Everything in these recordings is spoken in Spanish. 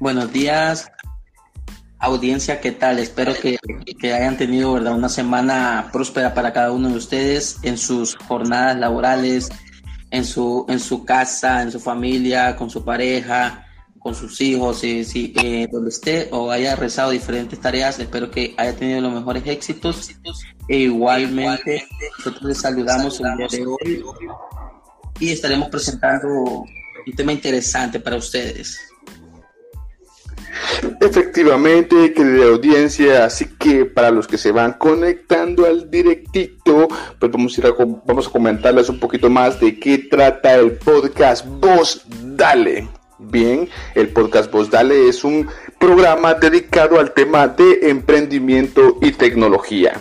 Buenos días, audiencia, ¿qué tal? Espero que, hayan tenido ¿verdad? una semana próspera para cada uno de ustedes en sus jornadas laborales, en su, en su casa, en su familia, con su pareja, con sus hijos, si, si eh, donde esté o haya rezado diferentes tareas. Espero que haya tenido los mejores éxitos. E igualmente, nosotros les saludamos el día de hoy y estaremos presentando un tema interesante para ustedes. Efectivamente, querida audiencia, así que para los que se van conectando al directito, pues vamos a, vamos a comentarles un poquito más de qué trata el podcast Voz Dale. Bien, el podcast Voz Dale es un programa dedicado al tema de emprendimiento y tecnología.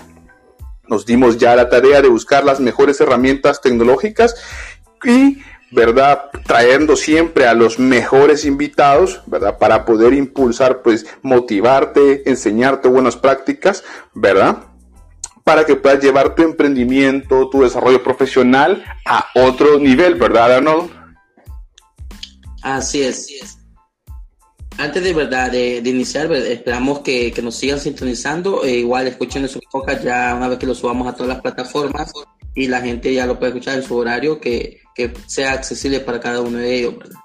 Nos dimos ya la tarea de buscar las mejores herramientas tecnológicas y ¿verdad? Trayendo siempre a los mejores invitados, ¿verdad? Para poder impulsar, pues, motivarte, enseñarte buenas prácticas, ¿verdad? Para que puedas llevar tu emprendimiento, tu desarrollo profesional a otro nivel, ¿verdad, Arnold? Así es. Antes de verdad de, iniciar, esperamos que, nos sigan sintonizando. E igual escuchen su podcast ya una vez que lo subamos a todas las plataformas y la gente ya lo puede escuchar en su horario que, que sea accesible para cada uno de ellos. ¿verdad?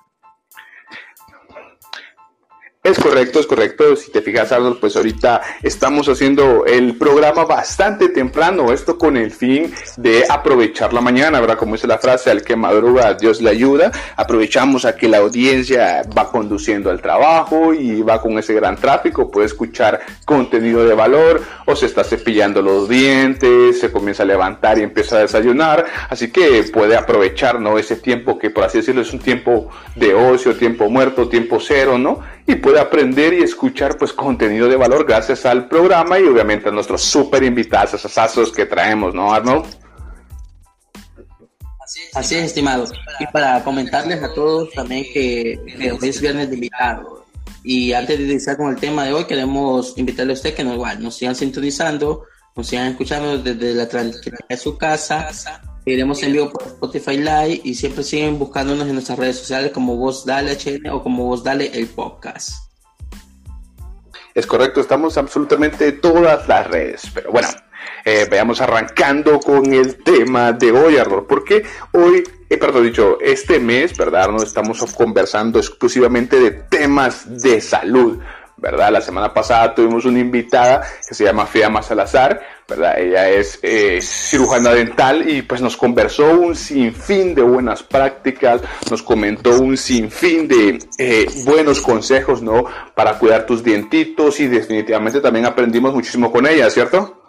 Es correcto, es correcto. Si te fijas, Arnold, pues ahorita estamos haciendo el programa bastante temprano, esto con el fin de aprovechar la mañana, ¿verdad? Como dice la frase, al que madruga, Dios le ayuda. Aprovechamos a que la audiencia va conduciendo al trabajo y va con ese gran tráfico, puede escuchar contenido de valor o se está cepillando los dientes, se comienza a levantar y empieza a desayunar, así que puede aprovechar, ¿no? Ese tiempo que, por así decirlo, es un tiempo de ocio, tiempo muerto, tiempo cero, ¿no? Y aprender y escuchar pues contenido de valor gracias al programa y obviamente a nuestros super invitados, esos que traemos, ¿no, Arnold? Así es, estimados. Y para comentarles a todos también que, hoy es viernes invitado. Y antes de iniciar con el tema de hoy, queremos invitarle a usted que no igual nos sigan sintonizando, nos sigan escuchando desde la tranquilidad de su casa. Iremos en vivo por Spotify Live y siempre siguen buscándonos en nuestras redes sociales como Voz Dale HN o como Voz Dale el podcast. Es correcto, estamos absolutamente todas las redes. Pero bueno, eh, vayamos arrancando con el tema de hoy, Arnold, porque hoy, eh, perdón, dicho, este mes, ¿verdad? No estamos conversando exclusivamente de temas de salud. ¿Verdad? La semana pasada tuvimos una invitada que se llama Fiamma Salazar, ¿verdad? Ella es eh, cirujana dental y pues nos conversó un sinfín de buenas prácticas, nos comentó un sinfín de eh, buenos consejos, ¿no? Para cuidar tus dientitos y definitivamente también aprendimos muchísimo con ella, ¿cierto?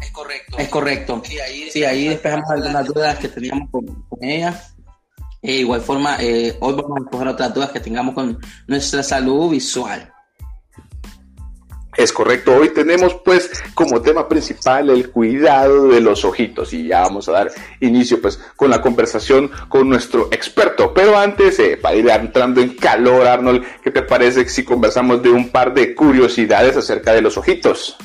Es correcto. Es correcto. Sí, ahí, despejamos algunas dudas que teníamos con, con ella de igual forma, eh, hoy vamos a coger otras dudas que tengamos con nuestra salud visual. Es correcto, hoy tenemos pues como tema principal el cuidado de los ojitos y ya vamos a dar inicio pues con la conversación con nuestro experto. Pero antes, eh, para ir entrando en calor, Arnold, ¿qué te parece si conversamos de un par de curiosidades acerca de los ojitos?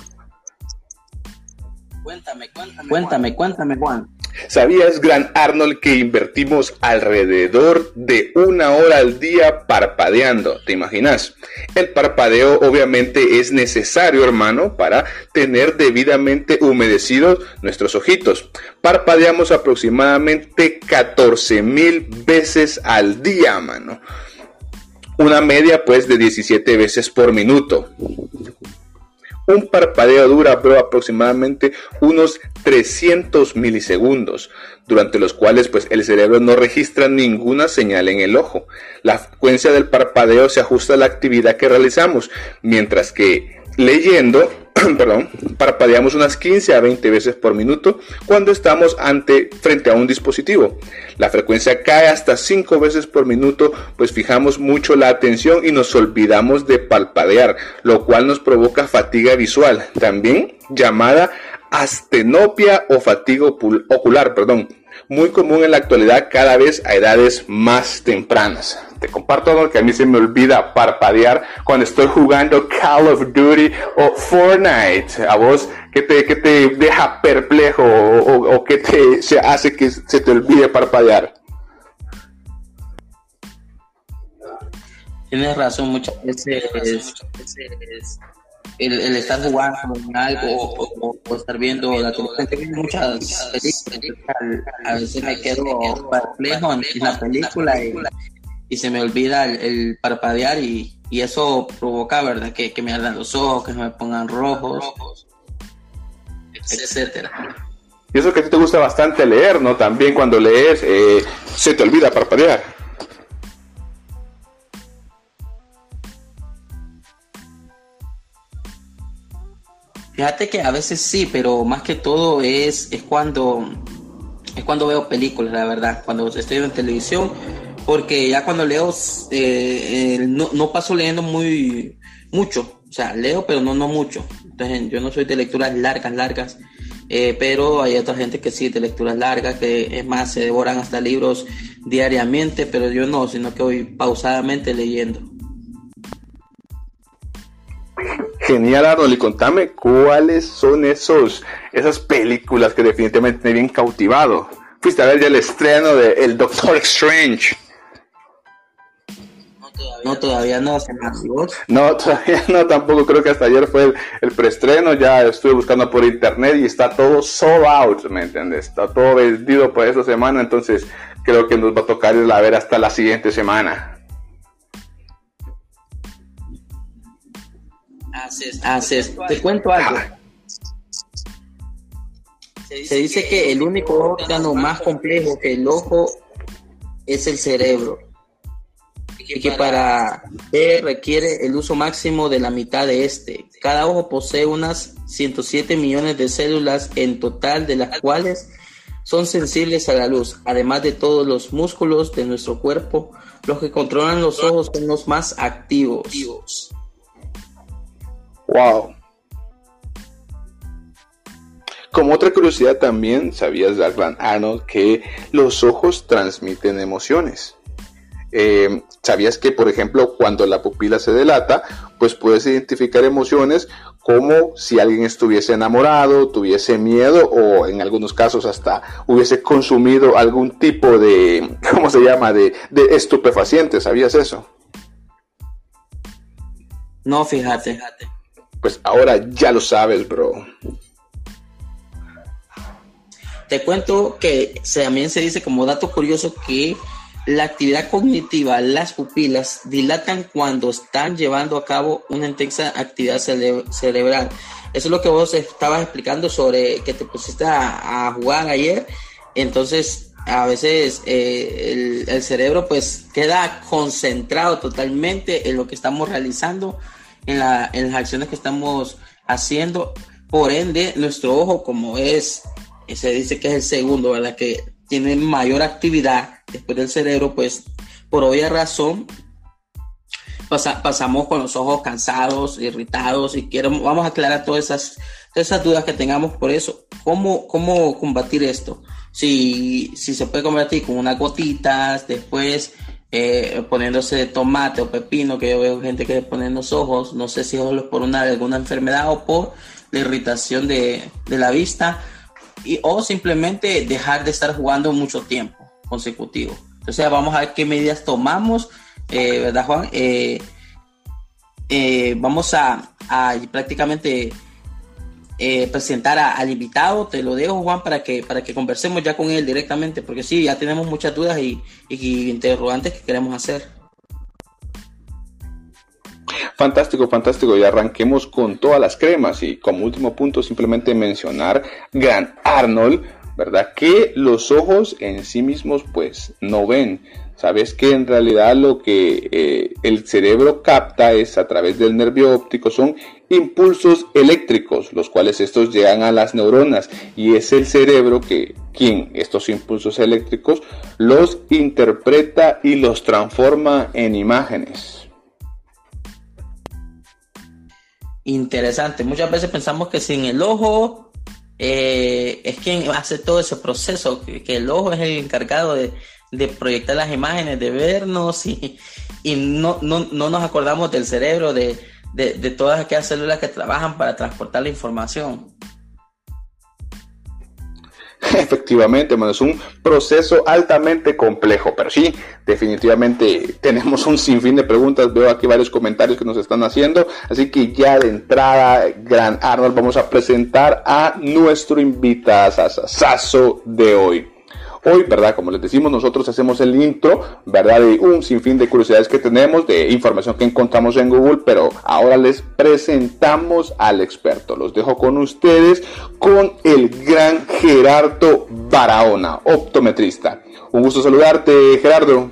Cuéntame, cuéntame, cuéntame, cuéntame, Juan. ¿Sabías, Gran Arnold, que invertimos alrededor de una hora al día parpadeando? ¿Te imaginas? El parpadeo obviamente es necesario, hermano, para tener debidamente humedecidos nuestros ojitos. Parpadeamos aproximadamente 14 mil veces al día, mano. Una media pues de 17 veces por minuto. Un parpadeo dura aproximadamente unos 300 milisegundos, durante los cuales pues, el cerebro no registra ninguna señal en el ojo. La frecuencia del parpadeo se ajusta a la actividad que realizamos, mientras que leyendo perdón, parpadeamos unas 15 a 20 veces por minuto cuando estamos ante, frente a un dispositivo. La frecuencia cae hasta 5 veces por minuto, pues fijamos mucho la atención y nos olvidamos de palpadear, lo cual nos provoca fatiga visual, también llamada astenopia o fatiga ocular, perdón, muy común en la actualidad cada vez a edades más tempranas te comparto algo que a mí se me olvida parpadear cuando estoy jugando Call of Duty o Fortnite. A vos, ¿qué te, te deja perplejo o, qué te se hace que se te olvide parpadear? tienes razón, muchas veces, el, estar jugando algo o, estar viendo la televisión, muchas películas, a veces me quedo perplejo en, la película y, se me olvida el, parpadear y, eso provoca, ¿verdad? Que, me ardan los ojos, que me pongan rojos, etcétera. Y eso que a ti te gusta bastante leer, ¿no? También cuando lees eh, se te olvida parpadear. Fíjate que a veces sí, pero más que todo es, es cuando es cuando veo películas, la verdad, cuando estoy en televisión, porque ya cuando leo eh, no, no, paso leyendo muy mucho, o sea, leo pero no no mucho. Entonces yo no soy de lecturas largas, largas, eh, pero hay otra gente que sí de lecturas largas, que es más se devoran hasta libros diariamente, pero yo no, sino que voy pausadamente leyendo. Genial, Arnold, y contame cuáles son esos, esas películas que definitivamente me habían cautivado. Fuiste a ver ya el estreno de El Doctor Strange. No, todavía no, se No, todavía no, tampoco creo que hasta ayer fue el, preestreno, ya estuve buscando por internet y está todo sold out, ¿me entiendes? Está todo vendido por esta semana, entonces creo que nos va a tocar ir a ver hasta la siguiente semana. Así es. Te cuento algo. Se dice que el único órgano más complejo que el ojo es el cerebro y que para ver requiere el uso máximo de la mitad de este. Cada ojo posee unas 107 millones de células en total, de las cuales son sensibles a la luz, además de todos los músculos de nuestro cuerpo. Los que controlan los ojos son los más activos. Wow. Como otra curiosidad también, ¿sabías, Douglas Arnold, que los ojos transmiten emociones? Eh, ¿Sabías que, por ejemplo, cuando la pupila se delata, pues puedes identificar emociones como si alguien estuviese enamorado, tuviese miedo o en algunos casos hasta hubiese consumido algún tipo de, ¿cómo se llama?, de, de estupefaciente. ¿Sabías eso? No, fíjate. fíjate. Pues ahora ya lo sabes, bro. Te cuento que también se dice como dato curioso que la actividad cognitiva, las pupilas dilatan cuando están llevando a cabo una intensa actividad cerebral. Eso es lo que vos estabas explicando sobre que te pusiste a, jugar ayer. Entonces, a veces eh, el, cerebro pues queda concentrado totalmente en lo que estamos realizando en, la, en las acciones que estamos haciendo. Por ende, nuestro ojo, como es, se dice que es el segundo, ¿verdad? Que tiene mayor actividad después del cerebro, pues por obvia razón pasamos con los ojos cansados, irritados y quiero, vamos a aclarar todas esas, esas dudas que tengamos por eso. ¿Cómo, cómo combatir esto? Si, si se puede combatir con unas gotitas, después eh, poniéndose tomate o pepino, que yo veo gente que pone en los ojos, no sé si es por una, alguna enfermedad o por la irritación de, la vista, y, o simplemente dejar de estar jugando mucho tiempo consecutivo. Entonces vamos a ver qué medidas tomamos, eh, ¿verdad Juan? Eh, vamos a, prácticamente eh, presentar al invitado. Te lo dejo, Juan, para que, para que conversemos ya con él directamente, porque sí, ya tenemos muchas dudas y, interrogantes que queremos hacer. Fantástico, fantástico. Y arranquemos con todas las cremas. Y como último punto, simplemente mencionar Gran Arnold, ¿verdad? Que los ojos en sí mismos, pues, no ven Sabes que en realidad lo que eh, el cerebro capta es a través del nervio óptico son impulsos eléctricos, los cuales estos llegan a las neuronas y es el cerebro que quien estos impulsos eléctricos los interpreta y los transforma en imágenes. Interesante. Muchas veces pensamos que sin el ojo eh, es quien hace todo ese proceso, que el ojo es el encargado de de proyectar las imágenes, de vernos y, no, nos acordamos del cerebro, de, todas aquellas células que trabajan para transportar la información. Efectivamente, es un proceso altamente complejo, pero sí, definitivamente tenemos un sinfín de preguntas. Veo aquí varios comentarios que nos están haciendo, así que ya de entrada, Gran Arnold, vamos a presentar a nuestro invitado Sasso de hoy. Hoy, ¿verdad? Como les decimos, nosotros hacemos el intro, ¿verdad? De un sinfín de curiosidades que tenemos, de información que encontramos en Google, pero ahora les presentamos al experto. Los dejo con ustedes con el gran Gerardo Barahona, optometrista. Un gusto saludarte, Gerardo.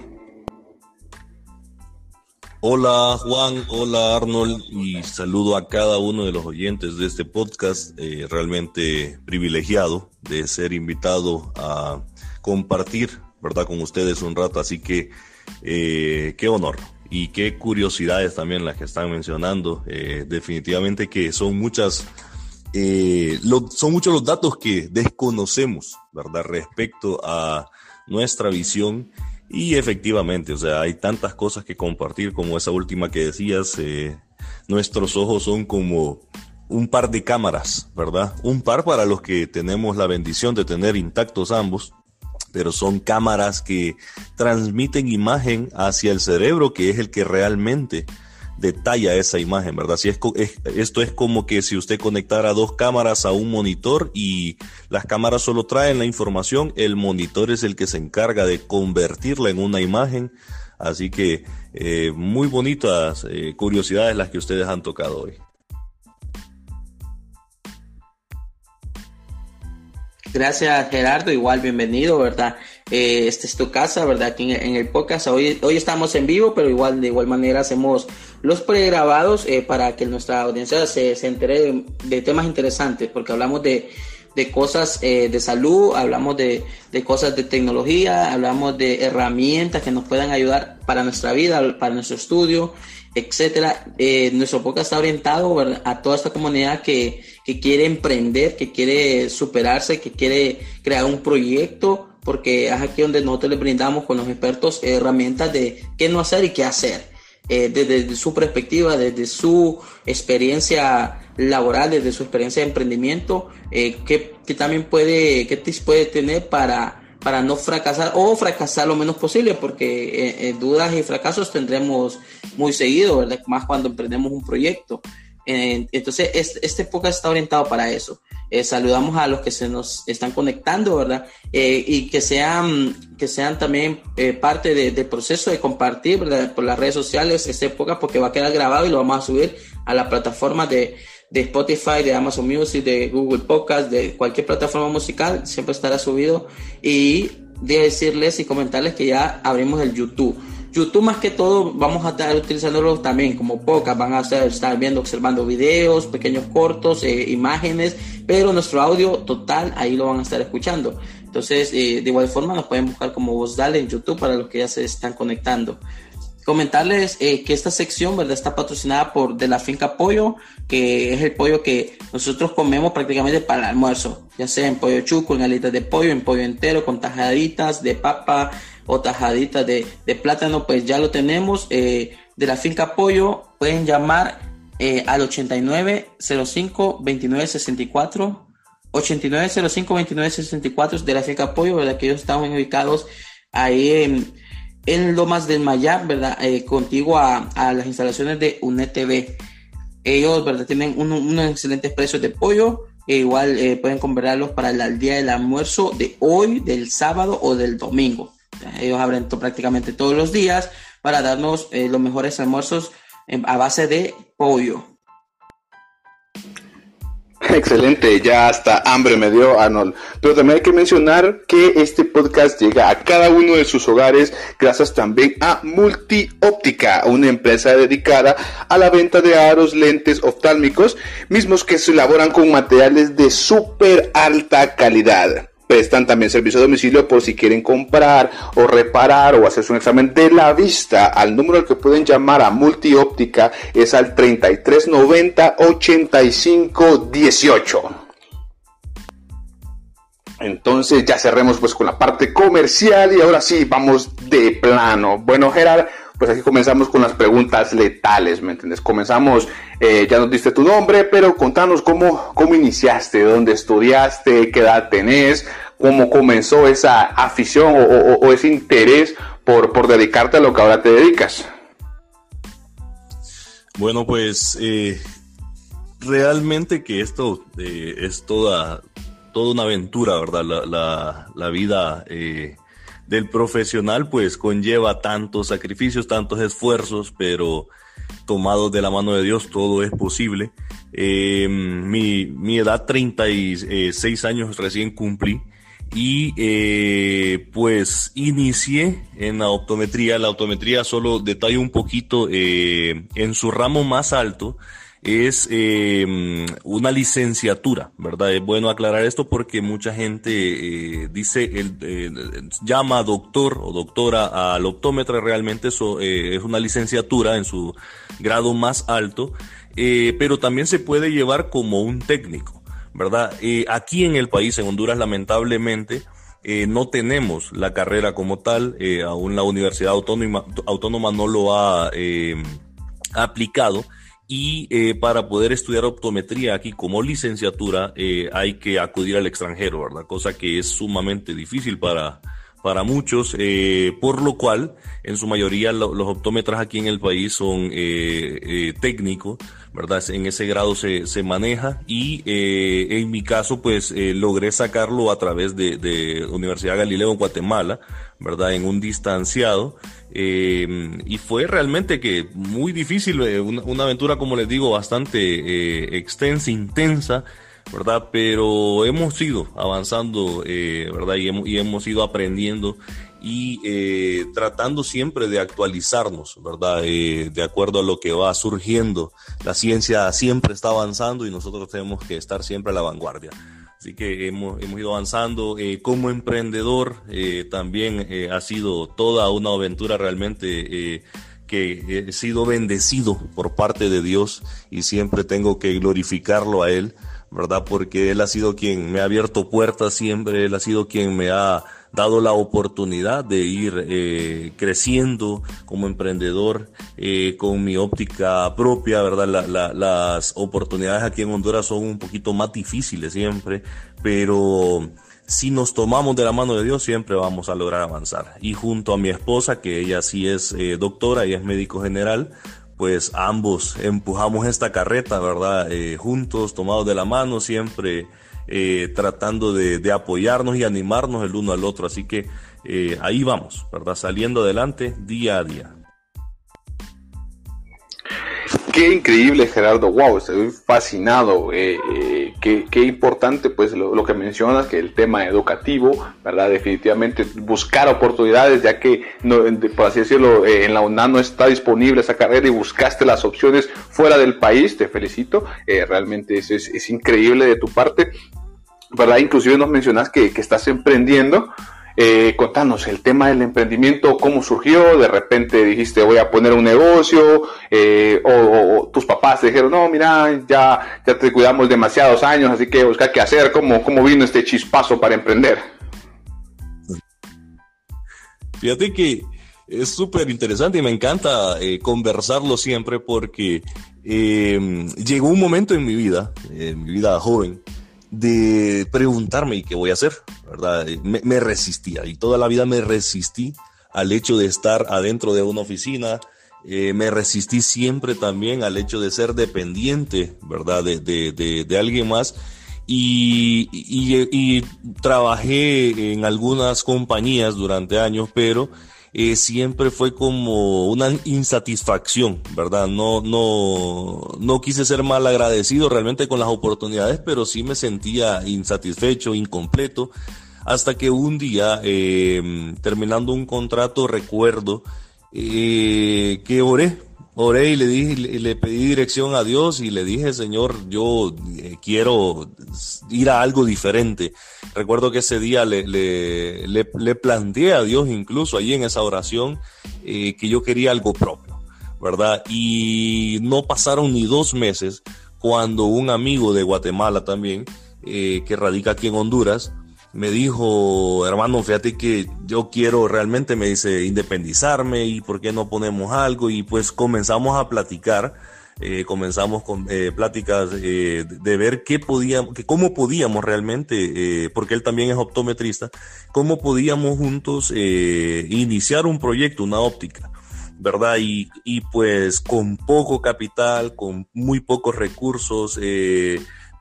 Hola Juan, hola Arnold y saludo a cada uno de los oyentes de este podcast, eh, realmente privilegiado de ser invitado a compartir, ¿verdad? Con ustedes un rato. Así que eh, qué honor y qué curiosidades también las que están mencionando. Eh, definitivamente que son muchas, eh, son muchos los datos que desconocemos, ¿verdad? Respecto a nuestra visión. Y efectivamente, o sea, hay tantas cosas que compartir como esa última que decías. nuestros ojos son como un par de cámaras, ¿verdad? Un par para los que tenemos la bendición de tener intactos ambos pero son cámaras que transmiten imagen hacia el cerebro, que es el que realmente detalla esa imagen, ¿verdad? Si es, esto es como que si usted conectara dos cámaras a un monitor y las cámaras solo traen la información, el monitor es el que se encarga de convertirla en una imagen. Así que eh, muy bonitas eh, curiosidades las que ustedes han tocado hoy. Gracias Gerardo, igual bienvenido, ¿verdad? Eh, esta es tu casa, ¿verdad? Aquí en, el podcast. Hoy, hoy estamos en vivo, pero igual de igual manera hacemos los pregrabados eh, para que nuestra audiencia se, se entere de, temas interesantes, porque hablamos de, de cosas eh, de salud, hablamos de, de, cosas de tecnología, hablamos de herramientas que nos puedan ayudar para nuestra vida, para nuestro estudio, etcétera. Nuestro podcast está orientado a toda esta comunidad que, que, quiere emprender, que quiere superarse, que quiere crear un proyecto, porque es aquí donde nosotros le brindamos con los expertos herramientas de qué no hacer y qué hacer. Eh, desde, su perspectiva, desde su experiencia laboral, desde su experiencia de emprendimiento, eh, qué, también puede, qué tips puede tener para para no fracasar o fracasar lo menos posible, porque eh, eh, dudas y fracasos tendremos muy seguido, ¿verdad? Más cuando emprendemos un proyecto. Entonces, este, podcast está orientado para eso. Eh, saludamos a los que se nos están conectando, ¿verdad? y que sean, que sean también parte del proceso de compartir, ¿verdad? Por las redes sociales este podcast, porque va a quedar grabado y lo vamos a subir a la plataforma de, de Spotify, de Amazon Music, de Google Podcast, de cualquier plataforma musical, siempre estará subido. Y de decirles y comentarles que ya abrimos el YouTube. YouTube más que todo vamos a estar utilizándolo también como pocas, van a estar, viendo, observando videos, pequeños cortos, eh, imágenes, pero nuestro audio total ahí lo van a estar escuchando. Entonces, eh, de igual forma nos pueden buscar como Voz Dale en YouTube para los que ya se están conectando comentarles eh, que esta sección verdad está patrocinada por de la finca pollo que es el pollo que nosotros comemos prácticamente para el almuerzo ya sea en pollo chuco en alitas de pollo en pollo entero con tajaditas de papa o tajaditas de, plátano pues ya lo tenemos eh, de la finca pollo pueden llamar eh, al 89 05 29 64 89 05 29 64 de la finca pollo verdad que ellos están ubicados ahí en en Lomas del Mayab, ¿verdad? Eh, contigo a, las instalaciones de UNETV. Ellos, ¿verdad? Tienen unos excelentes precios de pollo. E igual eh, pueden comprarlos para el día del almuerzo de hoy, del sábado o del domingo. Ellos abren prácticamente todos los días para darnos eh, los mejores almuerzos a base de pollo. Excelente, ya hasta hambre me dio Arnold. Pero también hay que mencionar que este podcast llega a cada uno de sus hogares gracias también a Multióptica, una empresa dedicada a la venta de aros, lentes oftálmicos, mismos que se elaboran con materiales de súper alta calidad. Prestan también servicio a domicilio por si quieren comprar o reparar o hacerse un examen de la vista. Al número al que pueden llamar a Multióptica es al 3390 8518. Entonces ya cerremos pues con la parte comercial y ahora sí vamos de plano. Bueno, Gerard, pues aquí comenzamos con las preguntas letales, ¿me entiendes? Comenzamos, eh, ya nos diste tu nombre, pero contanos cómo, cómo iniciaste, dónde estudiaste, qué edad tenés, cómo comenzó esa afición o, ese interés por, por, dedicarte a lo que ahora te dedicas. Bueno, pues eh, realmente que esto eh, es toda, toda una aventura, ¿verdad? La, la, vida del profesional pues conlleva tantos sacrificios, tantos esfuerzos, pero tomados de la mano de Dios todo es posible. Eh, mi, mi, edad, 36 años recién cumplí y eh, pues inicié en la optometría. La optometría solo detalle un poquito eh, en su ramo más alto es eh, una licenciatura, ¿verdad? Es bueno aclarar esto porque mucha gente eh, dice, el, eh, llama doctor o doctora al optómetra, realmente eso es una licenciatura en su grado más alto, pero también se puede llevar como un técnico, ¿verdad? aquí en el país, en Honduras, lamentablemente, no tenemos la carrera como tal, aún la Universidad Autónoma no lo ha aplicado y eh, para poder estudiar optometría aquí como licenciatura eh, hay que acudir al extranjero, ¿verdad? Cosa que es sumamente difícil para, para muchos, eh, por lo cual en su mayoría los optómetras aquí en el país son técnicos, ¿verdad? En ese grado se, se maneja y en mi caso pues logré sacarlo a través de, de Universidad Galileo en Guatemala, ¿verdad? En un distanciado. Eh, y fue realmente que muy difícil, eh, una, aventura, como les digo, bastante eh, extensa, intensa, ¿verdad? Pero hemos ido avanzando, ¿verdad? Y hemos, y hemos ido aprendiendo y tratando siempre de actualizarnos, ¿verdad? de acuerdo a lo que va surgiendo. La ciencia siempre está avanzando y nosotros tenemos que estar siempre a la vanguardia. Así que hemos, hemos ido avanzando. Eh, como emprendedor eh, también eh, ha sido toda una aventura realmente que he sido bendecido por parte de Dios y siempre tengo que glorificarlo a Él, ¿verdad? Porque Él ha sido quien me ha abierto puertas siempre, Él ha sido quien me ha dado la oportunidad de ir eh, creciendo como emprendedor eh, con mi óptica propia, ¿verdad? las oportunidades aquí en Honduras son un poquito más difíciles siempre, pero si nos tomamos de la mano de Dios siempre vamos a lograr avanzar. Y junto a mi esposa, que ella sí es eh, doctora, y es médico general, pues ambos empujamos esta carreta, ¿verdad? juntos, tomados de la mano, siempre eh, tratando de, apoyarnos y animarnos el uno al otro. Así que eh, ahí vamos, ¿verdad? Saliendo adelante día a día. Qué increíble, Gerardo. Wow, estoy fascinado. Eh, qué, importante, pues, lo, que mencionas, que el tema educativo, ¿verdad? Definitivamente buscar oportunidades, ya que, por así decirlo, en la UNAM no está disponible esa carrera y buscaste las opciones fuera del país. Te felicito. realmente es, es, increíble de tu parte. ¿verdad? Inclusive nos mencionas que, estás emprendiendo. Eh, contanos el tema del emprendimiento, cómo surgió, de repente dijiste voy a poner un negocio, eh, o, tus papás te dijeron, no, mira, ya, ya te cuidamos demasiados años, así que buscar qué hacer, cómo, cómo vino este chispazo para emprender. Fíjate que es súper interesante y me encanta eh, conversarlo siempre porque llegó un momento en mi vida, en mi vida joven, de preguntarme qué voy a hacer, ¿verdad? Me, resistía y toda la vida me resistí al hecho de estar adentro de una oficina, eh, me resistí siempre también al hecho de ser dependiente, ¿verdad? De, de, de, alguien más. Y, y, trabajé en algunas compañías durante años, pero eh, siempre fue como una insatisfacción, ¿verdad? No, no, no quise ser mal agradecido realmente con las oportunidades, pero sí me sentía insatisfecho, incompleto, hasta que un día, eh, terminando un contrato, recuerdo eh, que oré oré y le dije, le, pedí dirección a Dios y le dije, Señor, yo eh, quiero ir a algo diferente. Recuerdo que ese día le, le, le, planteé a Dios incluso allí en esa oración eh, que yo quería algo propio, ¿verdad? Y no pasaron ni dos meses cuando un amigo de Guatemala también, eh, que radica aquí en Honduras, me dijo, hermano, fíjate que yo quiero realmente, me dice, independizarme y por qué no ponemos algo. Y pues comenzamos a platicar eh, comenzamos con eh, pláticas eh, de ver qué podíamos, que cómo podíamos realmente, porque él también es optometrista, cómo podíamos juntos iniciar un proyecto, una óptica. ¿verdad? Y, y, pues con poco capital, con muy pocos recursos,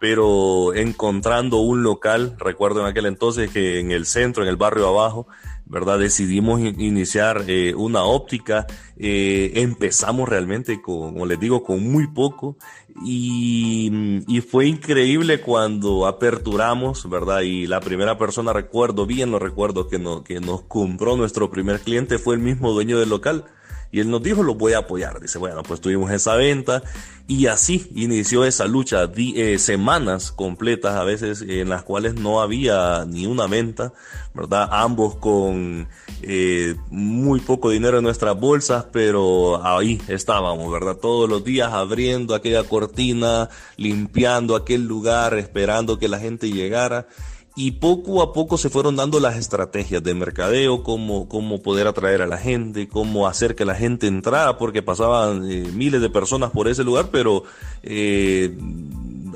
pero encontrando un local, recuerdo en aquel entonces que en el centro, en el barrio abajo, ¿verdad? Decidimos iniciar eh, una óptica, eh, empezamos realmente, con, como les digo, con muy poco y, y, fue increíble cuando aperturamos, ¿verdad? Y la primera persona, recuerdo, bien lo recuerdo, que, no, que nos compró nuestro primer cliente fue el mismo dueño del local. Y él nos dijo, lo voy a apoyar. Dice, bueno, pues tuvimos esa venta y así inició esa lucha, eh, semanas completas a veces en las cuales no había ni una venta, ¿verdad? Ambos con eh, muy poco dinero en nuestras bolsas, pero ahí estábamos, ¿verdad? Todos los días abriendo aquella cortina, limpiando aquel lugar, esperando que la gente llegara y poco a poco se fueron dando las estrategias de mercadeo, cómo, cómo poder atraer a la gente, cómo hacer que la gente entrara, porque pasaban eh, miles de personas por ese lugar, pero eh,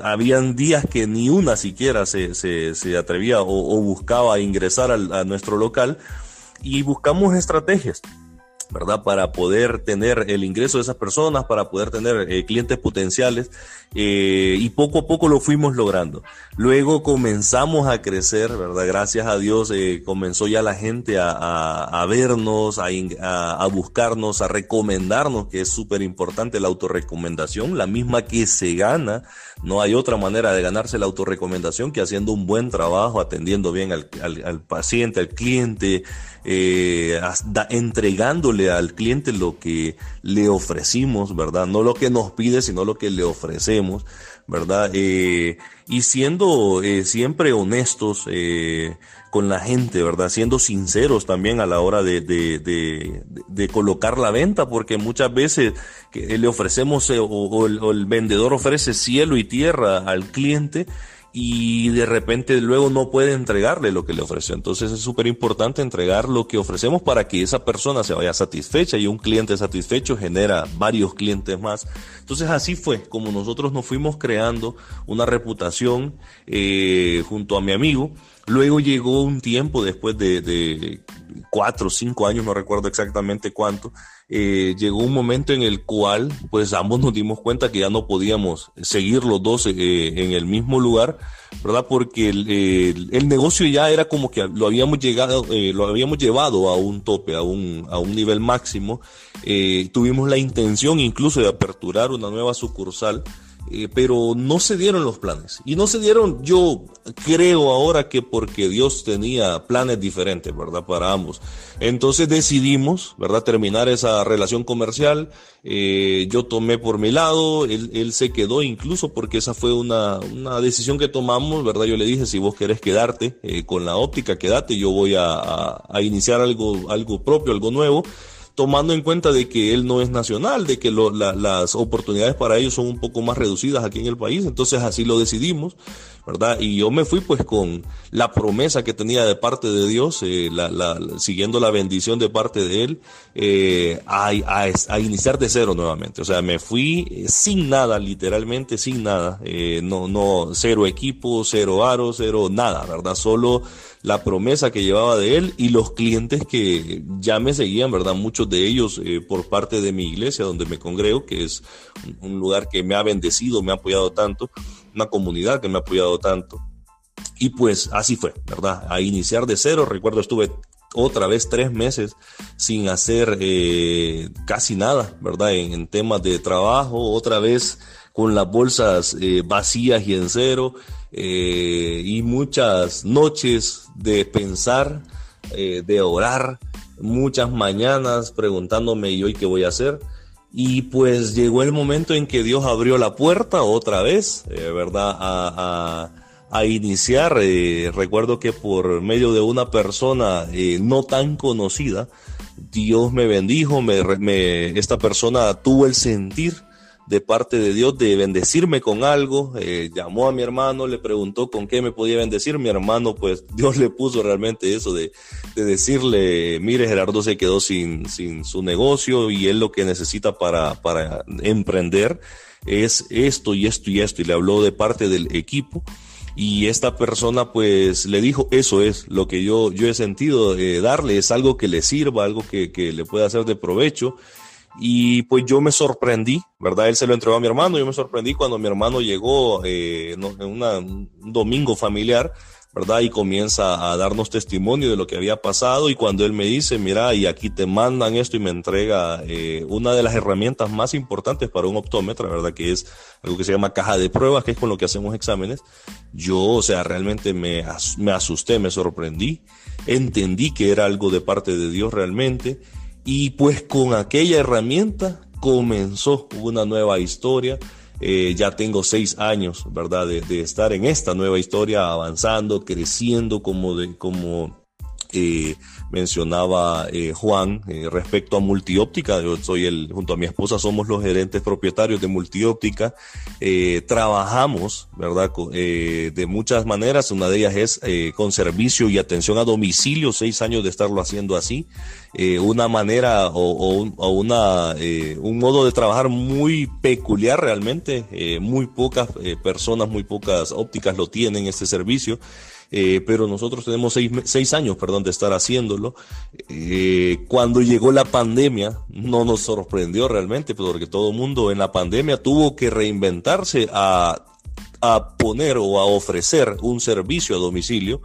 habían días que ni una siquiera se, se, se atrevía o, buscaba ingresar a nuestro local y buscamos estrategias. ¿Verdad? Para poder tener el ingreso de esas personas, para poder tener eh, clientes potenciales eh, y poco a poco lo fuimos logrando. Luego comenzamos a crecer, ¿verdad? Gracias a Dios eh, comenzó ya la gente a, vernos, a, buscarnos, a recomendarnos, que es súper importante la autorrecomendación, la misma que se gana. No hay otra manera de ganarse la autorrecomendación que haciendo un buen trabajo, atendiendo bien al, paciente, al cliente, eh, al cliente lo que le ofrecimos, ¿verdad? No lo que nos pide, sino lo que le ofrecemos, ¿verdad? Eh, y siendo eh, siempre honestos eh, con la gente, ¿verdad? Siendo sinceros también a la hora de, de, de, colocar la venta, porque muchas veces le ofrecemos o el vendedor ofrece cielo y tierra al cliente y de repente luego no puede entregarle lo que le ofreció. Entonces es súper importante entregar lo que ofrecemos para que esa persona se vaya satisfecha y un cliente satisfecho genera varios clientes más. Entonces así fue como nosotros nos fuimos creando una reputación eh, junto a mi amigo. Luego llegó un tiempo después de, cuatro o cinco años, no recuerdo exactamente cuánto, eh, llegó un momento en el cual pues ambos nos dimos cuenta que ya no podíamos seguir los dos eh, en el mismo lugar, ¿verdad? Porque el, negocio ya era como que lo habíamos llegado, eh, lo habíamos llevado a un tope, a un, a un nivel máximo. Tuvimos la intención incluso de aperturar una nueva sucursal eh, pero no se dieron los planes. Y no se dieron, yo creo ahora que porque Dios tenía planes diferentes, ¿verdad? Para ambos. Entonces decidimos, ¿verdad? Terminar esa relación comercial. Eh, yo tomé por mi lado, él, se quedó incluso porque esa fue una, una, decisión que tomamos, ¿verdad? Yo le dije, si vos querés quedarte eh, con la óptica, quédate, yo voy a, a, a iniciar algo, algo propio, algo nuevo tomando en cuenta de que él no es nacional, de que las oportunidades para ellos son un poco más reducidas aquí en el país, entonces así lo decidimos, ¿verdad? Y yo me fui pues con la promesa que tenía de parte de Dios, eh, siguiendo la bendición de parte de Él, eh, a, iniciar de cero nuevamente, o sea, me fui eh, sin nada, literalmente sin nada, eh, no, cero equipo, cero aro, cero nada, ¿verdad? Solo la promesa que llevaba de él y los clientes que ya me seguían, ¿verdad? Muchos de ellos eh, por parte de mi iglesia donde me congrego, que es un lugar que me ha bendecido, me ha apoyado tanto, una comunidad que me ha apoyado tanto. Y pues así fue, ¿verdad? A iniciar de cero, recuerdo estuve otra vez tres meses sin hacer eh, casi nada, ¿verdad? En, en, temas de trabajo, otra vez con las bolsas eh, vacías y en cero, y muchas noches de pensar, eh, de orar, muchas mañanas preguntándome y hoy qué voy a hacer. Y pues llegó el momento en que Dios abrió la puerta otra vez, eh, ¿verdad? A, a, iniciar. Eh, recuerdo que por medio de una persona eh, no tan conocida, Dios me bendijo, me, esta persona tuvo el sentir de parte de Dios de bendecirme con algo. Eh, llamó a mi hermano, le preguntó con qué me podía bendecir. Mi hermano, pues Dios le puso realmente eso de, de decirle, mire, Gerardo se quedó sin, sin su negocio y él lo que necesita para, para emprender es esto y esto y esto. Y le habló de parte del equipo y esta persona pues le dijo, eso es lo que yo, yo he sentido eh, darle, es algo que le sirva, algo que, que le pueda hacer de provecho. Y pues yo me sorprendí, ¿verdad? Él se lo entregó a mi hermano, yo me sorprendí cuando mi hermano llegó eh, en un domingo familiar ¿verdad? Y comienza a darnos testimonio de lo que había pasado y cuando él me dice, mira, y aquí te mandan esto y me entrega eh, una de las herramientas más importantes para un optómetra, ¿verdad? Que es algo que se llama caja de pruebas, que es con lo que hacemos exámenes. Yo, o sea, realmente me, me asusté, me sorprendí, entendí que era algo de parte de Dios realmente y pues con aquella herramienta comenzó una nueva historia eh, ya tengo seis años, ¿verdad? De, estar en esta nueva historia, avanzando, creciendo como, de, como eh, mencionaba eh, Juan eh, respecto a multióptica. Yo soy el, junto a mi esposa somos los gerentes propietarios de multióptica. Eh, trabajamos, ¿verdad? Eh, de muchas maneras. Una de ellas es eh, con servicio y atención a domicilio, seis años de estarlo haciendo así. una manera o, o, o una, un modo de trabajar muy peculiar realmente. muy pocas personas, muy pocas ópticas lo tienen este servicio eh, pero nosotros tenemos seis, seis, años, perdón, de estar haciéndolo. Eh, cuando llegó la pandemia, no nos sorprendió realmente, porque todo el mundo en la pandemia tuvo que reinventarse a, a poner o a ofrecer un servicio a domicilio.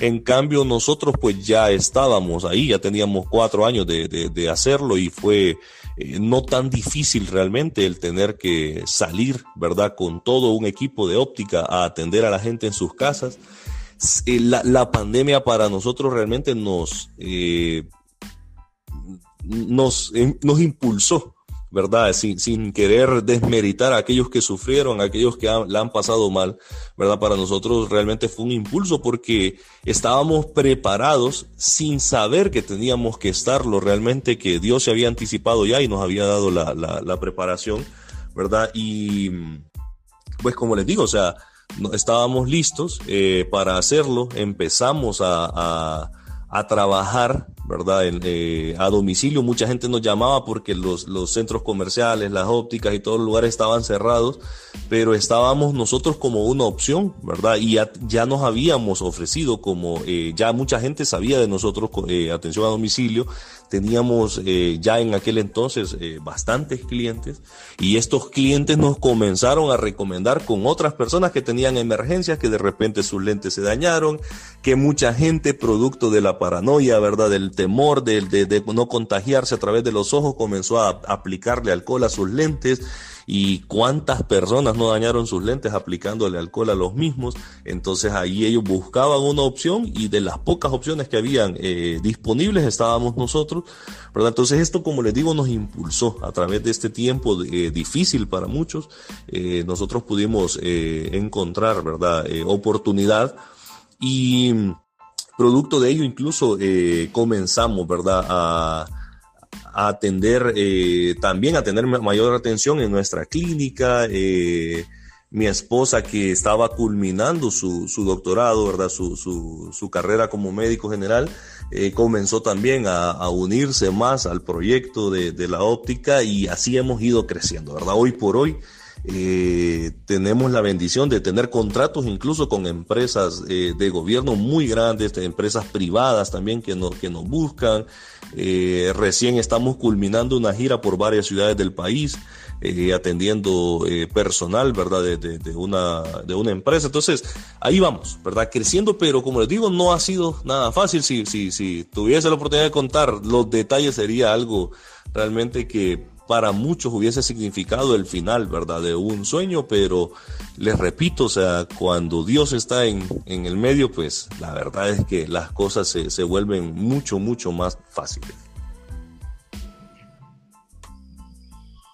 En cambio, nosotros pues ya estábamos ahí, ya teníamos cuatro años de, de, hacerlo y fue eh, no tan difícil realmente el tener que salir, ¿verdad? Con todo un equipo de óptica a atender a la gente en sus casas. La, la, pandemia para nosotros realmente nos, eh, nos, eh, nos impulsó, ¿verdad? Sin, sin, querer desmeritar a aquellos que sufrieron, a aquellos que han, la han pasado mal, ¿verdad? Para nosotros realmente fue un impulso porque estábamos preparados sin saber que teníamos que estarlo, realmente que Dios se había anticipado ya y nos había dado la, la, la preparación, ¿verdad? Y pues como les digo, o sea, estábamos listos eh, para hacerlo, empezamos a, a, a trabajar, ¿verdad? En, eh, a domicilio mucha gente nos llamaba porque los, los centros comerciales, las ópticas y todos los lugares estaban cerrados, pero estábamos nosotros como una opción, ¿verdad? Y ya, ya nos habíamos ofrecido como, eh, ya mucha gente sabía de nosotros, eh, atención a domicilio, teníamos eh, ya en aquel entonces eh, bastantes clientes y estos clientes nos comenzaron a recomendar con otras personas que tenían emergencias, que de repente sus lentes se dañaron, que mucha gente producto de la paranoia, ¿verdad? Temor de, no contagiarse a través de los ojos comenzó a aplicarle alcohol a sus lentes y cuántas personas no dañaron sus lentes aplicándole alcohol a los mismos. Entonces ahí ellos buscaban una opción y de las pocas opciones que habían eh, disponibles estábamos nosotros. ¿verdad? Entonces esto, como les digo, nos impulsó a través de este tiempo eh, difícil para muchos. Eh, nosotros pudimos encontrar, ¿verdad? Oportunidad y producto de ello incluso eh, comenzamos, ¿verdad? A, atender, eh, también a tener mayor atención en nuestra clínica. Eh, mi esposa que estaba culminando su, su doctorado, ¿verdad? Su, su, su, carrera como médico general, eh, comenzó también a, a, unirse más al proyecto de, de, la óptica y así hemos ido creciendo, ¿verdad? Hoy por hoy eh, tenemos la bendición de tener contratos incluso con empresas eh, de gobierno muy grandes, de empresas privadas también que, no, que nos buscan. Eh, recién estamos culminando una gira por varias ciudades del país, atendiendo personal, ¿verdad? De, de, de, una, de una empresa. Entonces, ahí vamos, ¿verdad? Creciendo, pero como les digo, no ha sido nada fácil. Si, si, si tuviese la oportunidad de contar los detalles, sería algo realmente que para muchos hubiese significado el final, ¿verdad? De un sueño, pero les repito, o sea, cuando Dios está en, en el medio, pues la verdad es que las cosas se, se vuelven mucho, mucho más fáciles.